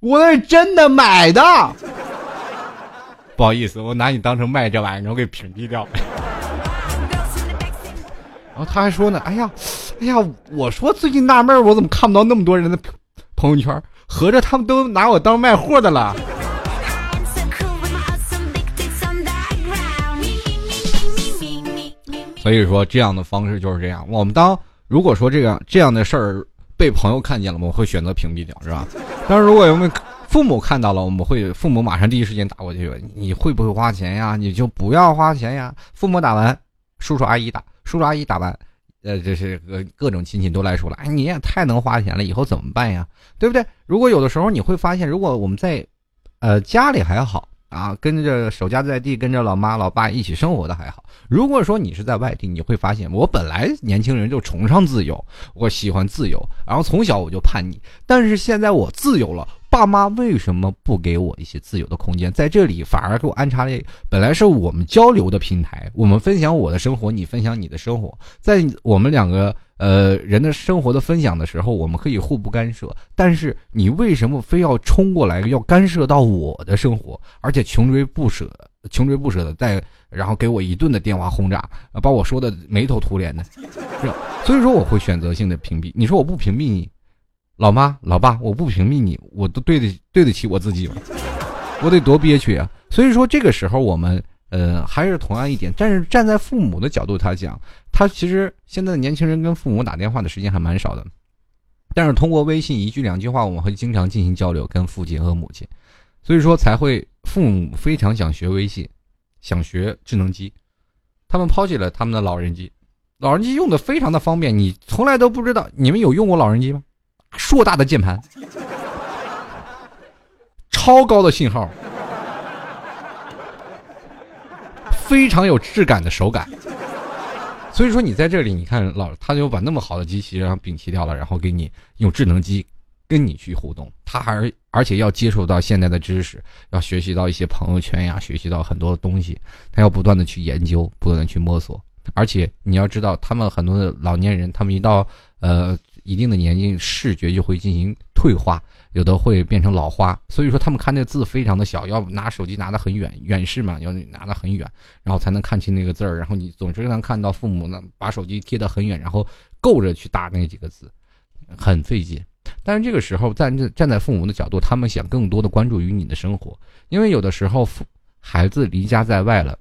我那是真的买的。不好意思，我拿你当成卖这玩意儿，然后给屏蔽掉。然后他还说呢，哎呀。哎呀，我说最近纳闷，我怎么看不到那么多人的朋友圈？合着他们都拿我当卖货的了。所以说，这样的方式就是这样。我们当如果说这样这样的事儿被朋友看见了，我们会选择屏蔽掉，是吧？但是如果有没有父母看到了，我们会父母马上第一时间打过去，你会不会花钱呀？你就不要花钱呀。父母打完，叔叔阿姨打，叔叔阿姨打完。呃，这是各各种亲戚都来说了，哎，你也太能花钱了，以后怎么办呀？对不对？如果有的时候你会发现，如果我们在，呃，家里还好啊，跟着守家在地，跟着老妈老爸一起生活的还好。如果说你是在外地，你会发现，我本来年轻人就崇尚自由，我喜欢自由，然后从小我就叛逆，但是现在我自由了。爸妈为什么不给我一些自由的空间？在这里反而给我安插了，本来是我们交流的平台，我们分享我的生活，你分享你的生活，在我们两个呃人的生活的分享的时候，我们可以互不干涉。但是你为什么非要冲过来要干涉到我的生活，而且穷追不舍，穷追不舍的再然后给我一顿的电话轰炸，把我说的眉头土脸的，所以说我会选择性的屏蔽。你说我不屏蔽你？老妈、老爸，我不屏蔽你，我都对得对得起我自己吗？我得多憋屈啊！所以说这个时候我们，呃，还是同样一点，但是站在父母的角度，他讲，他其实现在的年轻人跟父母打电话的时间还蛮少的，但是通过微信一句两句话，我们会经常进行交流，跟父亲和母亲，所以说才会父母非常想学微信，想学智能机，他们抛弃了他们的老人机，老人机用的非常的方便，你从来都不知道，你们有用过老人机吗？硕大的键盘，超高的信号，非常有质感的手感。所以说，你在这里，你看老他就把那么好的机器然后摒弃掉了，然后给你用智能机跟你去互动。他还而且要接触到现在的知识，要学习到一些朋友圈呀，学习到很多的东西。他要不断的去研究，不断的去摸索。而且你要知道，他们很多的老年人，他们一到呃。一定的年纪，视觉就会进行退化，有的会变成老花，所以说他们看那字非常的小，要拿手机拿得很远，远视嘛，要拿得很远，然后才能看清那个字儿。然后你总是能看到父母呢，把手机贴得很远，然后够着去打那几个字，很费劲。但是这个时候，站站在父母的角度，他们想更多的关注于你的生活，因为有的时候父孩子离家在外了，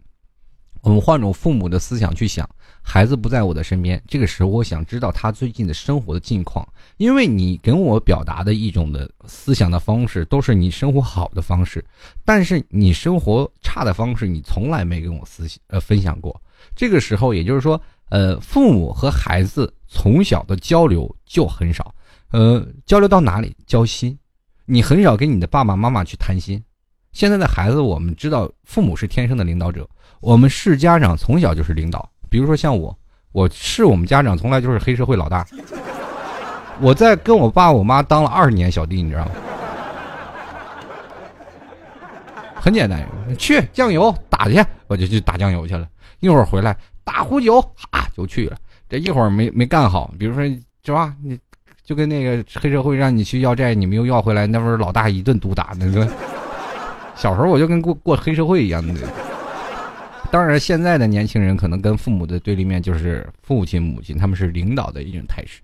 我们换种父母的思想去想。孩子不在我的身边，这个时候我想知道他最近的生活的近况，因为你跟我表达的一种的思想的方式都是你生活好的方式，但是你生活差的方式你从来没跟我思呃分享过。这个时候也就是说，呃，父母和孩子从小的交流就很少，呃，交流到哪里交心，你很少跟你的爸爸妈妈去谈心。现在的孩子，我们知道父母是天生的领导者，我们是家长从小就是领导。比如说像我，我是我们家长，从来就是黑社会老大。我在跟我爸我妈当了二十年小弟，你知道吗？很简单，去酱油打去，我就去打酱油去了。一会儿回来打壶酒，啊，就去了。这一会儿没没干好，比如说是吧？你就跟那个黑社会让你去要债，你没有要回来，那不是老大一顿毒打那个。小时候我就跟过过黑社会一样的。当然，现在的年轻人可能跟父母的对立面就是父亲、母亲，他们是领导的一种态势。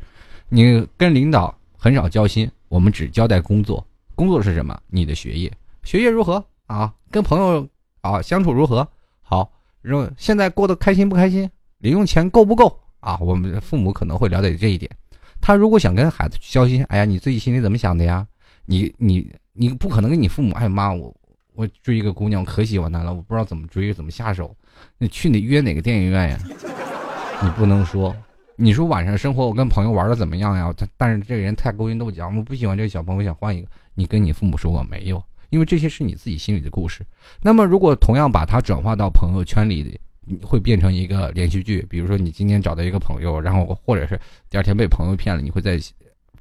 你跟领导很少交心，我们只交代工作。工作是什么？你的学业，学业如何啊？跟朋友啊相处如何？好，然后现在过得开心不开心？零用钱够不够啊？我们父母可能会了解这一点。他如果想跟孩子去交心，哎呀，你自己心里怎么想的呀？你你你不可能跟你父母，哎妈我。我追一个姑娘，我可喜欢她了，我不知道怎么追，怎么下手。你去你约哪个电影院呀？你不能说。你说晚上生活，我跟朋友玩的怎么样呀？他但是这个人太勾心斗角，我不喜欢这个小朋友，想换一个。你跟你父母说我没有，因为这些是你自己心里的故事。那么如果同样把它转化到朋友圈里，会变成一个连续剧。比如说你今天找到一个朋友，然后或者是第二天被朋友骗了，你会在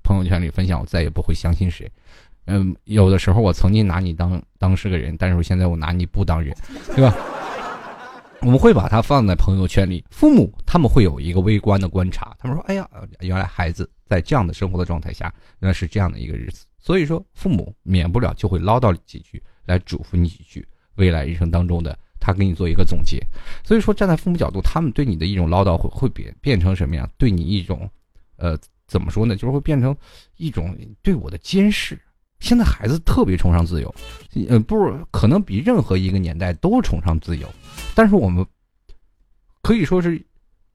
朋友圈里分享，我再也不会相信谁。嗯，有的时候我曾经拿你当当是个人，但是我现在我拿你不当人，对吧？我们会把它放在朋友圈里，父母他们会有一个微观的观察，他们说：“哎呀，原来孩子在这样的生活的状态下，原来是这样的一个日子。”所以说，父母免不了就会唠叨几句，来嘱咐你几句，未来人生当中的他给你做一个总结。所以说，站在父母角度，他们对你的一种唠叨会会变变成什么样？对你一种，呃，怎么说呢？就是会变成一种对我的监视。现在孩子特别崇尚自由，呃，不是可能比任何一个年代都崇尚自由，但是我们可以说是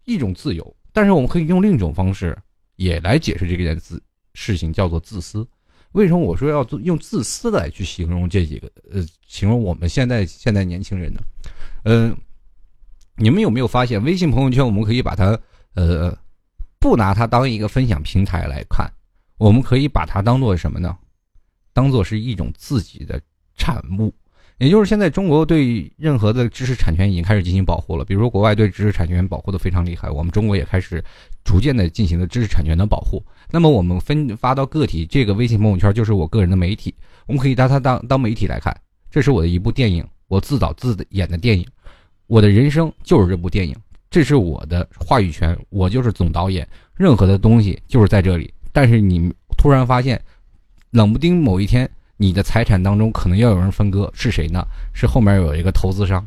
一种自由，但是我们可以用另一种方式也来解释这件事事情，叫做自私。为什么我说要用自私来去形容这几个呃，形容我们现在现在年轻人呢？嗯，你们有没有发现微信朋友圈，我们可以把它呃不拿它当一个分享平台来看，我们可以把它当做什么呢？当做是一种自己的产物，也就是现在中国对任何的知识产权已经开始进行保护了。比如说国外对知识产权保护的非常厉害，我们中国也开始逐渐的进行了知识产权的保护。那么我们分发到个体，这个微信朋友圈就是我个人的媒体，我们可以拿它当当媒体来看。这是我的一部电影，我自导自演的电影，我的人生就是这部电影，这是我的话语权，我就是总导演，任何的东西就是在这里。但是你突然发现，冷不丁某一天。你的财产当中可能要有人分割，是谁呢？是后面有一个投资商、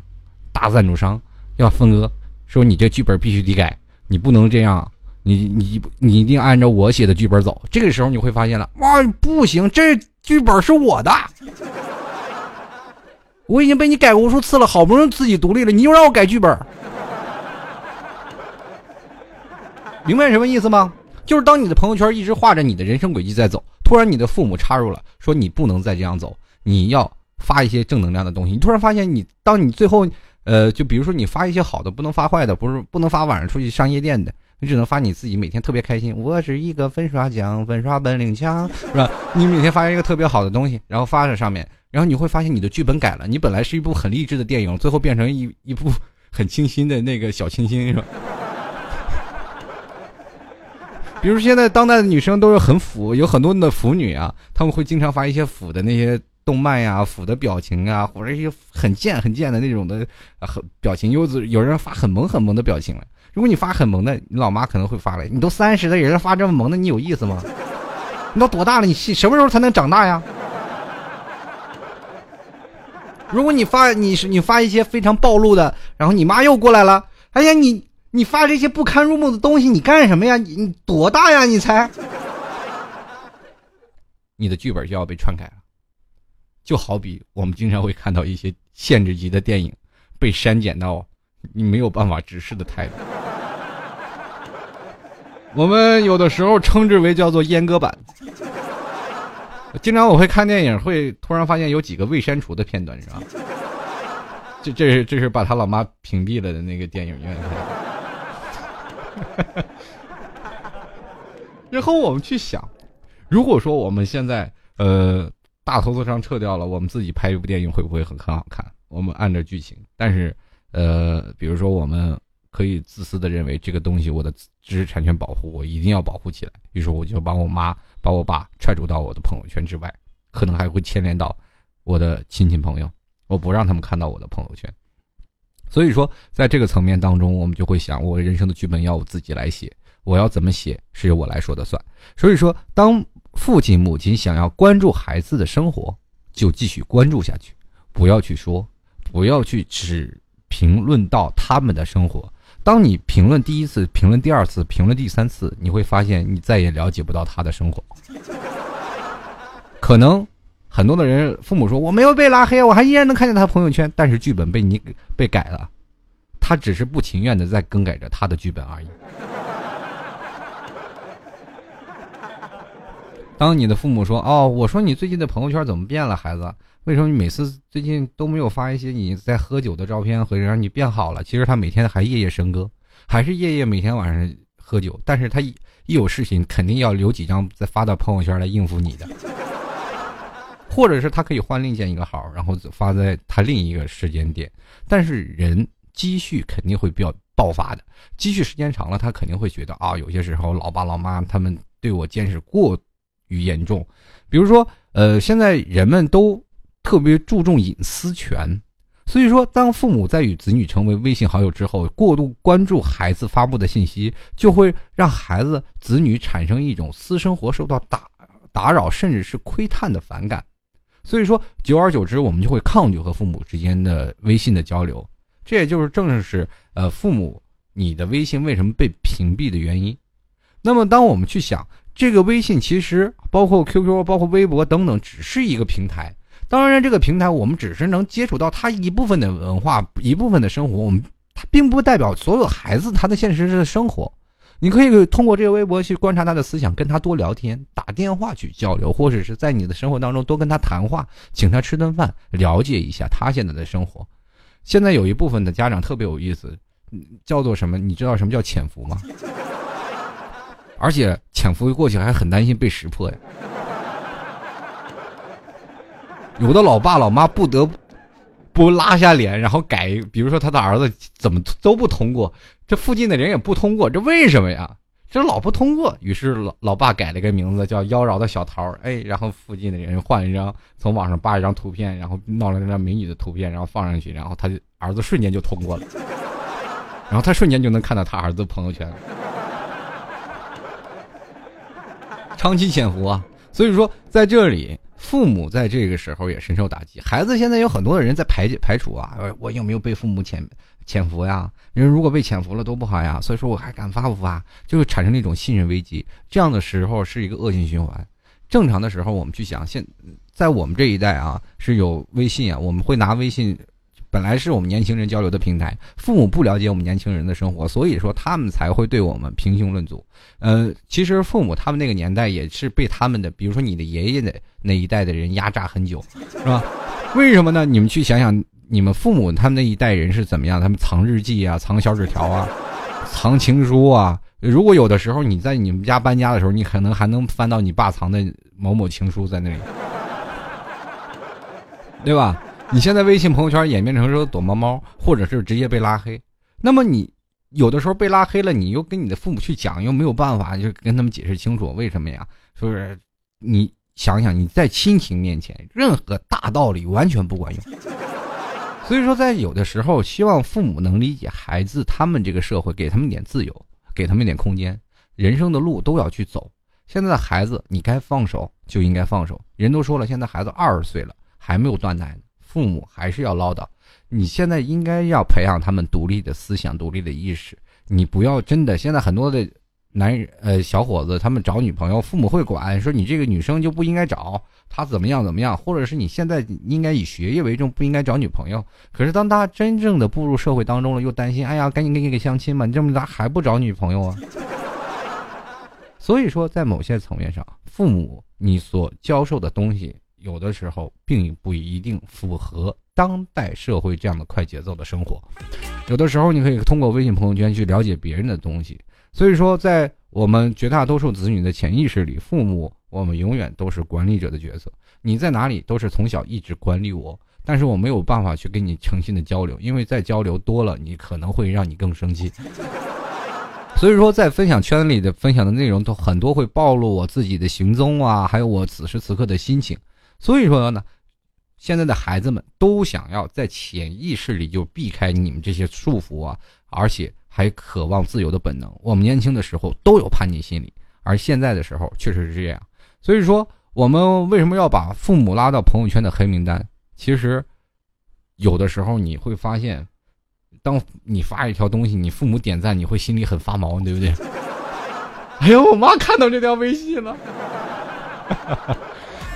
大赞助商要分割，说你这剧本必须得改，你不能这样，你你你一定按照我写的剧本走。这个时候你会发现了，哇，不行，这剧本是我的，我已经被你改过无数次了，好不容易自己独立了，你又让我改剧本，明白什么意思吗？就是当你的朋友圈一直画着你的人生轨迹在走。突然，你的父母插入了，说你不能再这样走，你要发一些正能量的东西。你突然发现，你当你最后，呃，就比如说你发一些好的，不能发坏的，不是不能发晚上出去上夜店的，你只能发你自己每天特别开心。我是一个粉刷匠，粉刷本领强，是吧？你每天发一个特别好的东西，然后发在上面，然后你会发现你的剧本改了，你本来是一部很励志的电影，最后变成一一部很清新的那个小清新，是吧？比如现在当代的女生都是很腐，有很多的腐女啊，他们会经常发一些腐的那些动漫呀、腐的表情啊，或者一些很贱很贱的那种的很表情。有有人发很萌很萌的表情了。如果你发很萌的，你老妈可能会发来：你都三十的人发这么萌的，你有意思吗？你都多大了？你什么时候才能长大呀？如果你发你你发一些非常暴露的，然后你妈又过来了，哎呀你。你发这些不堪入目的东西，你干什么呀？你你多大呀？你才，你的剧本就要被篡改了，就好比我们经常会看到一些限制级的电影被删减到你没有办法直视的态度。我们有的时候称之为叫做阉割版。经常我会看电影，会突然发现有几个未删除的片段，是吧？这这是这是把他老妈屏蔽了的那个电影院。然后我们去想，如果说我们现在呃大投资商撤掉了，我们自己拍一部电影会不会很很好看？我们按照剧情，但是呃，比如说我们可以自私的认为这个东西我的知识产权保护我一定要保护起来，于是我就把我妈把我爸踹除到我的朋友圈之外，可能还会牵连到我的亲戚朋友，我不让他们看到我的朋友圈。所以说，在这个层面当中，我们就会想，我人生的剧本要我自己来写，我要怎么写是由我来说的算。所以说，当父亲母亲想要关注孩子的生活，就继续关注下去，不要去说，不要去只评论到他们的生活。当你评论第一次、评论第二次、评论第三次，你会发现你再也了解不到他的生活。可能。很多的人，父母说我没有被拉黑，我还依然能看见他朋友圈，但是剧本被你被改了，他只是不情愿的在更改着他的剧本而已。当你的父母说：“哦，我说你最近的朋友圈怎么变了，孩子？为什么你每次最近都没有发一些你在喝酒的照片，或者让你变好了？其实他每天还夜夜笙歌，还是夜夜每天晚上喝酒，但是他一一有事情，肯定要留几张再发到朋友圈来应付你的。”或者是他可以换另建一个号，然后发在他另一个时间点，但是人积蓄肯定会比较爆发的，积蓄时间长了，他肯定会觉得啊，有些时候老爸老妈他们对我监视过于严重，比如说，呃，现在人们都特别注重隐私权，所以说，当父母在与子女成为微信好友之后，过度关注孩子发布的信息，就会让孩子子女产生一种私生活受到打打扰，甚至是窥探的反感。所以说，久而久之，我们就会抗拒和父母之间的微信的交流。这也就是正是呃，父母你的微信为什么被屏蔽的原因。那么，当我们去想这个微信，其实包括 QQ、包括微博等等，只是一个平台。当然，这个平台我们只是能接触到他一部分的文化、一部分的生活，我们它并不代表所有孩子他的现实的生活。你可以通过这个微博去观察他的思想，跟他多聊天，打电话去交流，或者是在你的生活当中多跟他谈话，请他吃顿饭，了解一下他现在的生活。现在有一部分的家长特别有意思，叫做什么？你知道什么叫潜伏吗？而且潜伏过去还很担心被识破呀。有的老爸老妈不得不不拉下脸，然后改，比如说他的儿子怎么都不通过，这附近的人也不通过，这为什么呀？这老不通过，于是老老爸改了个名字叫妖娆的小桃哎，然后附近的人换一张，从网上扒一张图片，然后弄了那张美女的图片，然后放上去，然后他的儿子瞬间就通过了，然后他瞬间就能看到他儿子朋友圈，长期潜伏啊！所以说在这里，父母在这个时候也深受打击。孩子现在有很多的人在排排除啊，我有没有被父母潜？潜伏呀，因为如果被潜伏了多不好呀，所以说我还敢发不发，就会产生那种信任危机。这样的时候是一个恶性循环。正常的时候，我们去想，现在我们这一代啊是有微信啊，我们会拿微信，本来是我们年轻人交流的平台。父母不了解我们年轻人的生活，所以说他们才会对我们平胸论足。呃，其实父母他们那个年代也是被他们的，比如说你的爷爷的那一代的人压榨很久，是吧？为什么呢？你们去想想。你们父母他们那一代人是怎么样？他们藏日记啊，藏小纸条啊，藏情书啊。如果有的时候你在你们家搬家的时候，你可能还能翻到你爸藏的某某情书在那里，对吧？你现在微信朋友圈演变成说躲猫猫，或者是直接被拉黑。那么你有的时候被拉黑了，你又跟你的父母去讲，又没有办法，就跟他们解释清楚为什么呀？是不是？你想想，你在亲情面前，任何大道理完全不管用。所以说，在有的时候，希望父母能理解孩子，他们这个社会给他们点自由，给他们一点空间，人生的路都要去走。现在的孩子，你该放手就应该放手。人都说了，现在孩子二十岁了还没有断奶呢，父母还是要唠叨。你现在应该要培养他们独立的思想、独立的意识。你不要真的，现在很多的。男人呃，小伙子他们找女朋友，父母会管，说你这个女生就不应该找，她怎么样怎么样，或者是你现在应该以学业为重，不应该找女朋友。可是当他真正的步入社会当中了，又担心，哎呀，赶紧给你个相亲吧，你这么大还不找女朋友啊？所以说，在某些层面上，父母你所教授的东西，有的时候并不一定符合当代社会这样的快节奏的生活。有的时候，你可以通过微信朋友圈去了解别人的东西。所以说，在我们绝大多数子女的潜意识里，父母我们永远都是管理者的角色。你在哪里都是从小一直管理我，但是我没有办法去跟你诚心的交流，因为在交流多了，你可能会让你更生气。所以说，在分享圈里的分享的内容都很多会暴露我自己的行踪啊，还有我此时此刻的心情。所以说呢，现在的孩子们都想要在潜意识里就避开你们这些束缚啊，而且。还渴望自由的本能，我们年轻的时候都有叛逆心理，而现在的时候确实是这样。所以说，我们为什么要把父母拉到朋友圈的黑名单？其实，有的时候你会发现，当你发一条东西，你父母点赞，你会心里很发毛，对不对？哎呦，我妈看到这条微信了。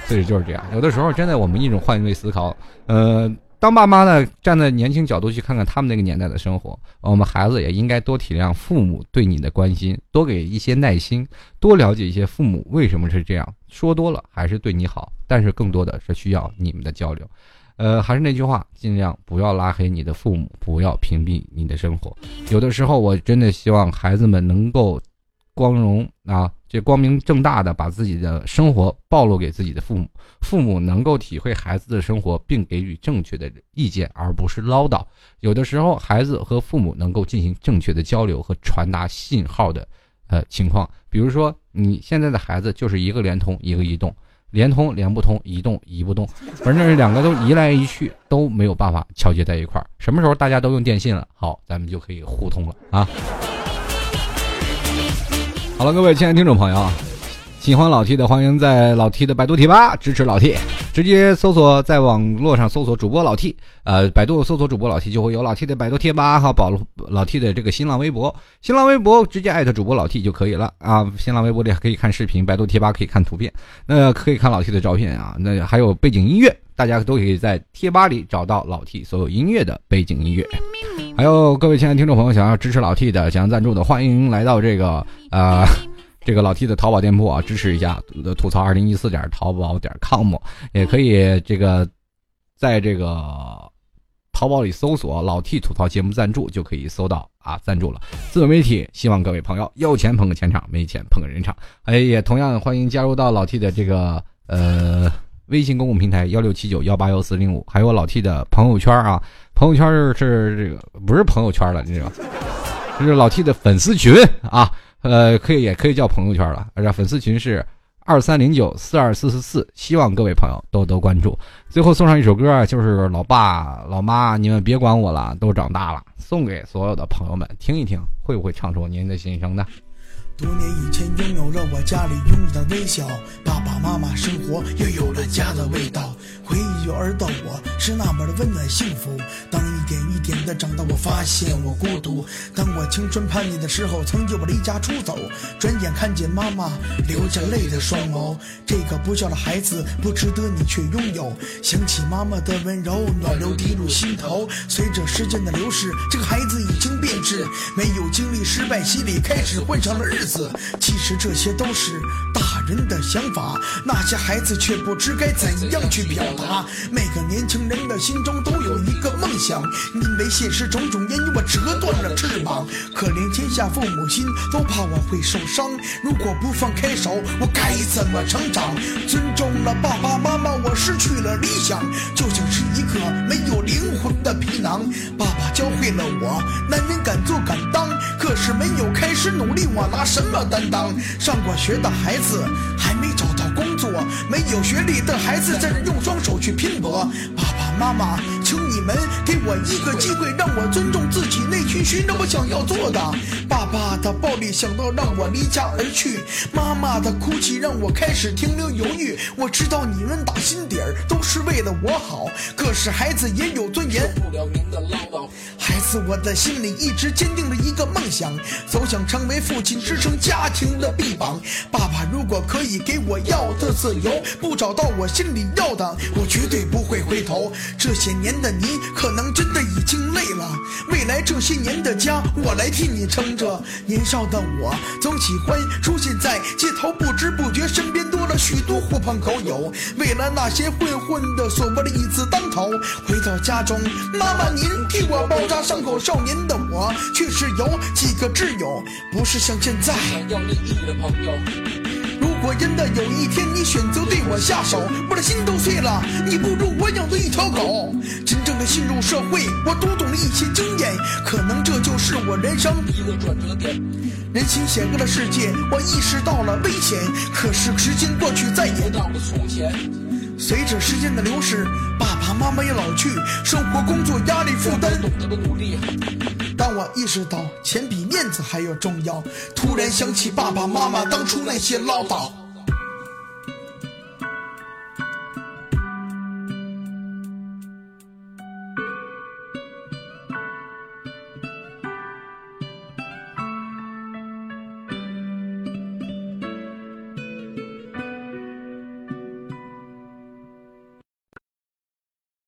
所以就是这样，有的时候真的，我们一种换位思考，呃。当爸妈呢，站在年轻角度去看看他们那个年代的生活，我们孩子也应该多体谅父母对你的关心，多给一些耐心，多了解一些父母为什么是这样。说多了还是对你好，但是更多的是需要你们的交流。呃，还是那句话，尽量不要拉黑你的父母，不要屏蔽你的生活。有的时候，我真的希望孩子们能够。光荣啊，这光明正大的把自己的生活暴露给自己的父母，父母能够体会孩子的生活，并给予正确的意见，而不是唠叨。有的时候，孩子和父母能够进行正确的交流和传达信号的，呃，情况，比如说你现在的孩子就是一个联通，一个移动，联通连不通，移动移不动，反正是两个都移来移去都没有办法桥接在一块儿。什么时候大家都用电信了，好，咱们就可以互通了啊。好了，各位亲爱的听众朋友，喜欢老 T 的，欢迎在老 T 的百度贴吧支持老 T，直接搜索在网络上搜索主播老 T，呃，百度搜索主播老 T 就会有老 T 的百度贴吧和保老 T 的这个新浪微博，新浪微博直接艾特主播老 T 就可以了啊，新浪微博里可以看视频，百度贴吧可以看图片，那可以看老 T 的照片啊，那还有背景音乐，大家都可以在贴吧里找到老 T 所有音乐的背景音乐。还有各位亲爱的听众朋友，想要支持老 T 的，想要赞助的，欢迎来到这个呃这个老 T 的淘宝店铺啊，支持一下。吐槽二零一四点淘宝点 com，也可以这个在这个淘宝里搜索“老 T 吐槽节目赞助”，就可以搜到啊赞助了。自媒体，希望各位朋友有钱捧个钱场，没钱捧个人场。哎，也同样欢迎加入到老 T 的这个呃微信公共平台幺六七九幺八幺四零五，还有老 T 的朋友圈啊，朋友圈是这个不是朋友圈了，你知道，这是老 T 的粉丝群啊，呃，可以也可以叫朋友圈了，而且粉丝群是二三零九四二四四四，希望各位朋友多多关注。最后送上一首歌，就是老爸老妈，你们别管我了，都长大了，送给所有的朋友们听一听，会不会唱出您的心声呢？多年以前，拥有了我家里拥有的微笑，爸爸妈妈生活又有了家的味道。回忆幼儿的我是那么的温暖幸福。当一点一点的长大，我发现我孤独。当我青春叛逆的时候，曾经我离家出走。转眼看见妈妈流着泪的双眸，这个不孝的孩子不值得你去拥有。想起妈妈的温柔，暖流滴入心头。随着时间的流逝，这个孩子已经变质，没有经历失败洗礼，开始混上了日子。其实这些都是大人的想法，那些孩子却不知该怎样去表达。每个年轻人的心中都有一个梦想，因为现实种种原因，我折断了翅膀。可怜天下父母心，都怕我会受伤。如果不放开手，我该怎么成长？尊重了爸爸妈妈，我失去了理想，就像是一个没有灵魂的皮囊。爸爸教会了我，男人敢做敢当，可是没有开始努力，我拿什么担当？上过学的孩子还没没有学历的孩子在用双手去拼搏。妈妈，请你们给我一个机会，让我尊重自己内心，寻找我想要做的。爸爸的暴力想到让我离家而去，妈妈的哭泣让我开始停留犹豫。我知道你们打心底儿都是为了我好，可是孩子也有尊严。孩子，我的心里一直坚定了一个梦想，总想成为父亲，支撑家庭的臂膀。爸爸，如果可以给我要的自由，不找到我心里要的，我绝对不会回头。这些年的你，可能真的已经累了。未来这些年的家，我来替你撑着。年少的我，总喜欢出现在街头，不知不觉身边多了许多狐朋狗友。为了那些混混的所谓的义字当头，回到家中，妈妈您替我包扎伤口。少年的我，却是有几个挚友，不是像现在。想要利益的朋友。如果真的有一天你选择对我下手，我的心都碎了。你不如我养的一条狗。真正的进入社会，我读懂了一些经验，可能这就是我人生一个转折点。人心险恶的世界，我意识到了危险。可是时间过去，再也到了从前。随着时间的流逝，爸爸妈妈也老去，生活工作压力负担。懂得了努力。当我意识到钱比面子还要重要，突然想起爸爸妈妈当初那些唠叨。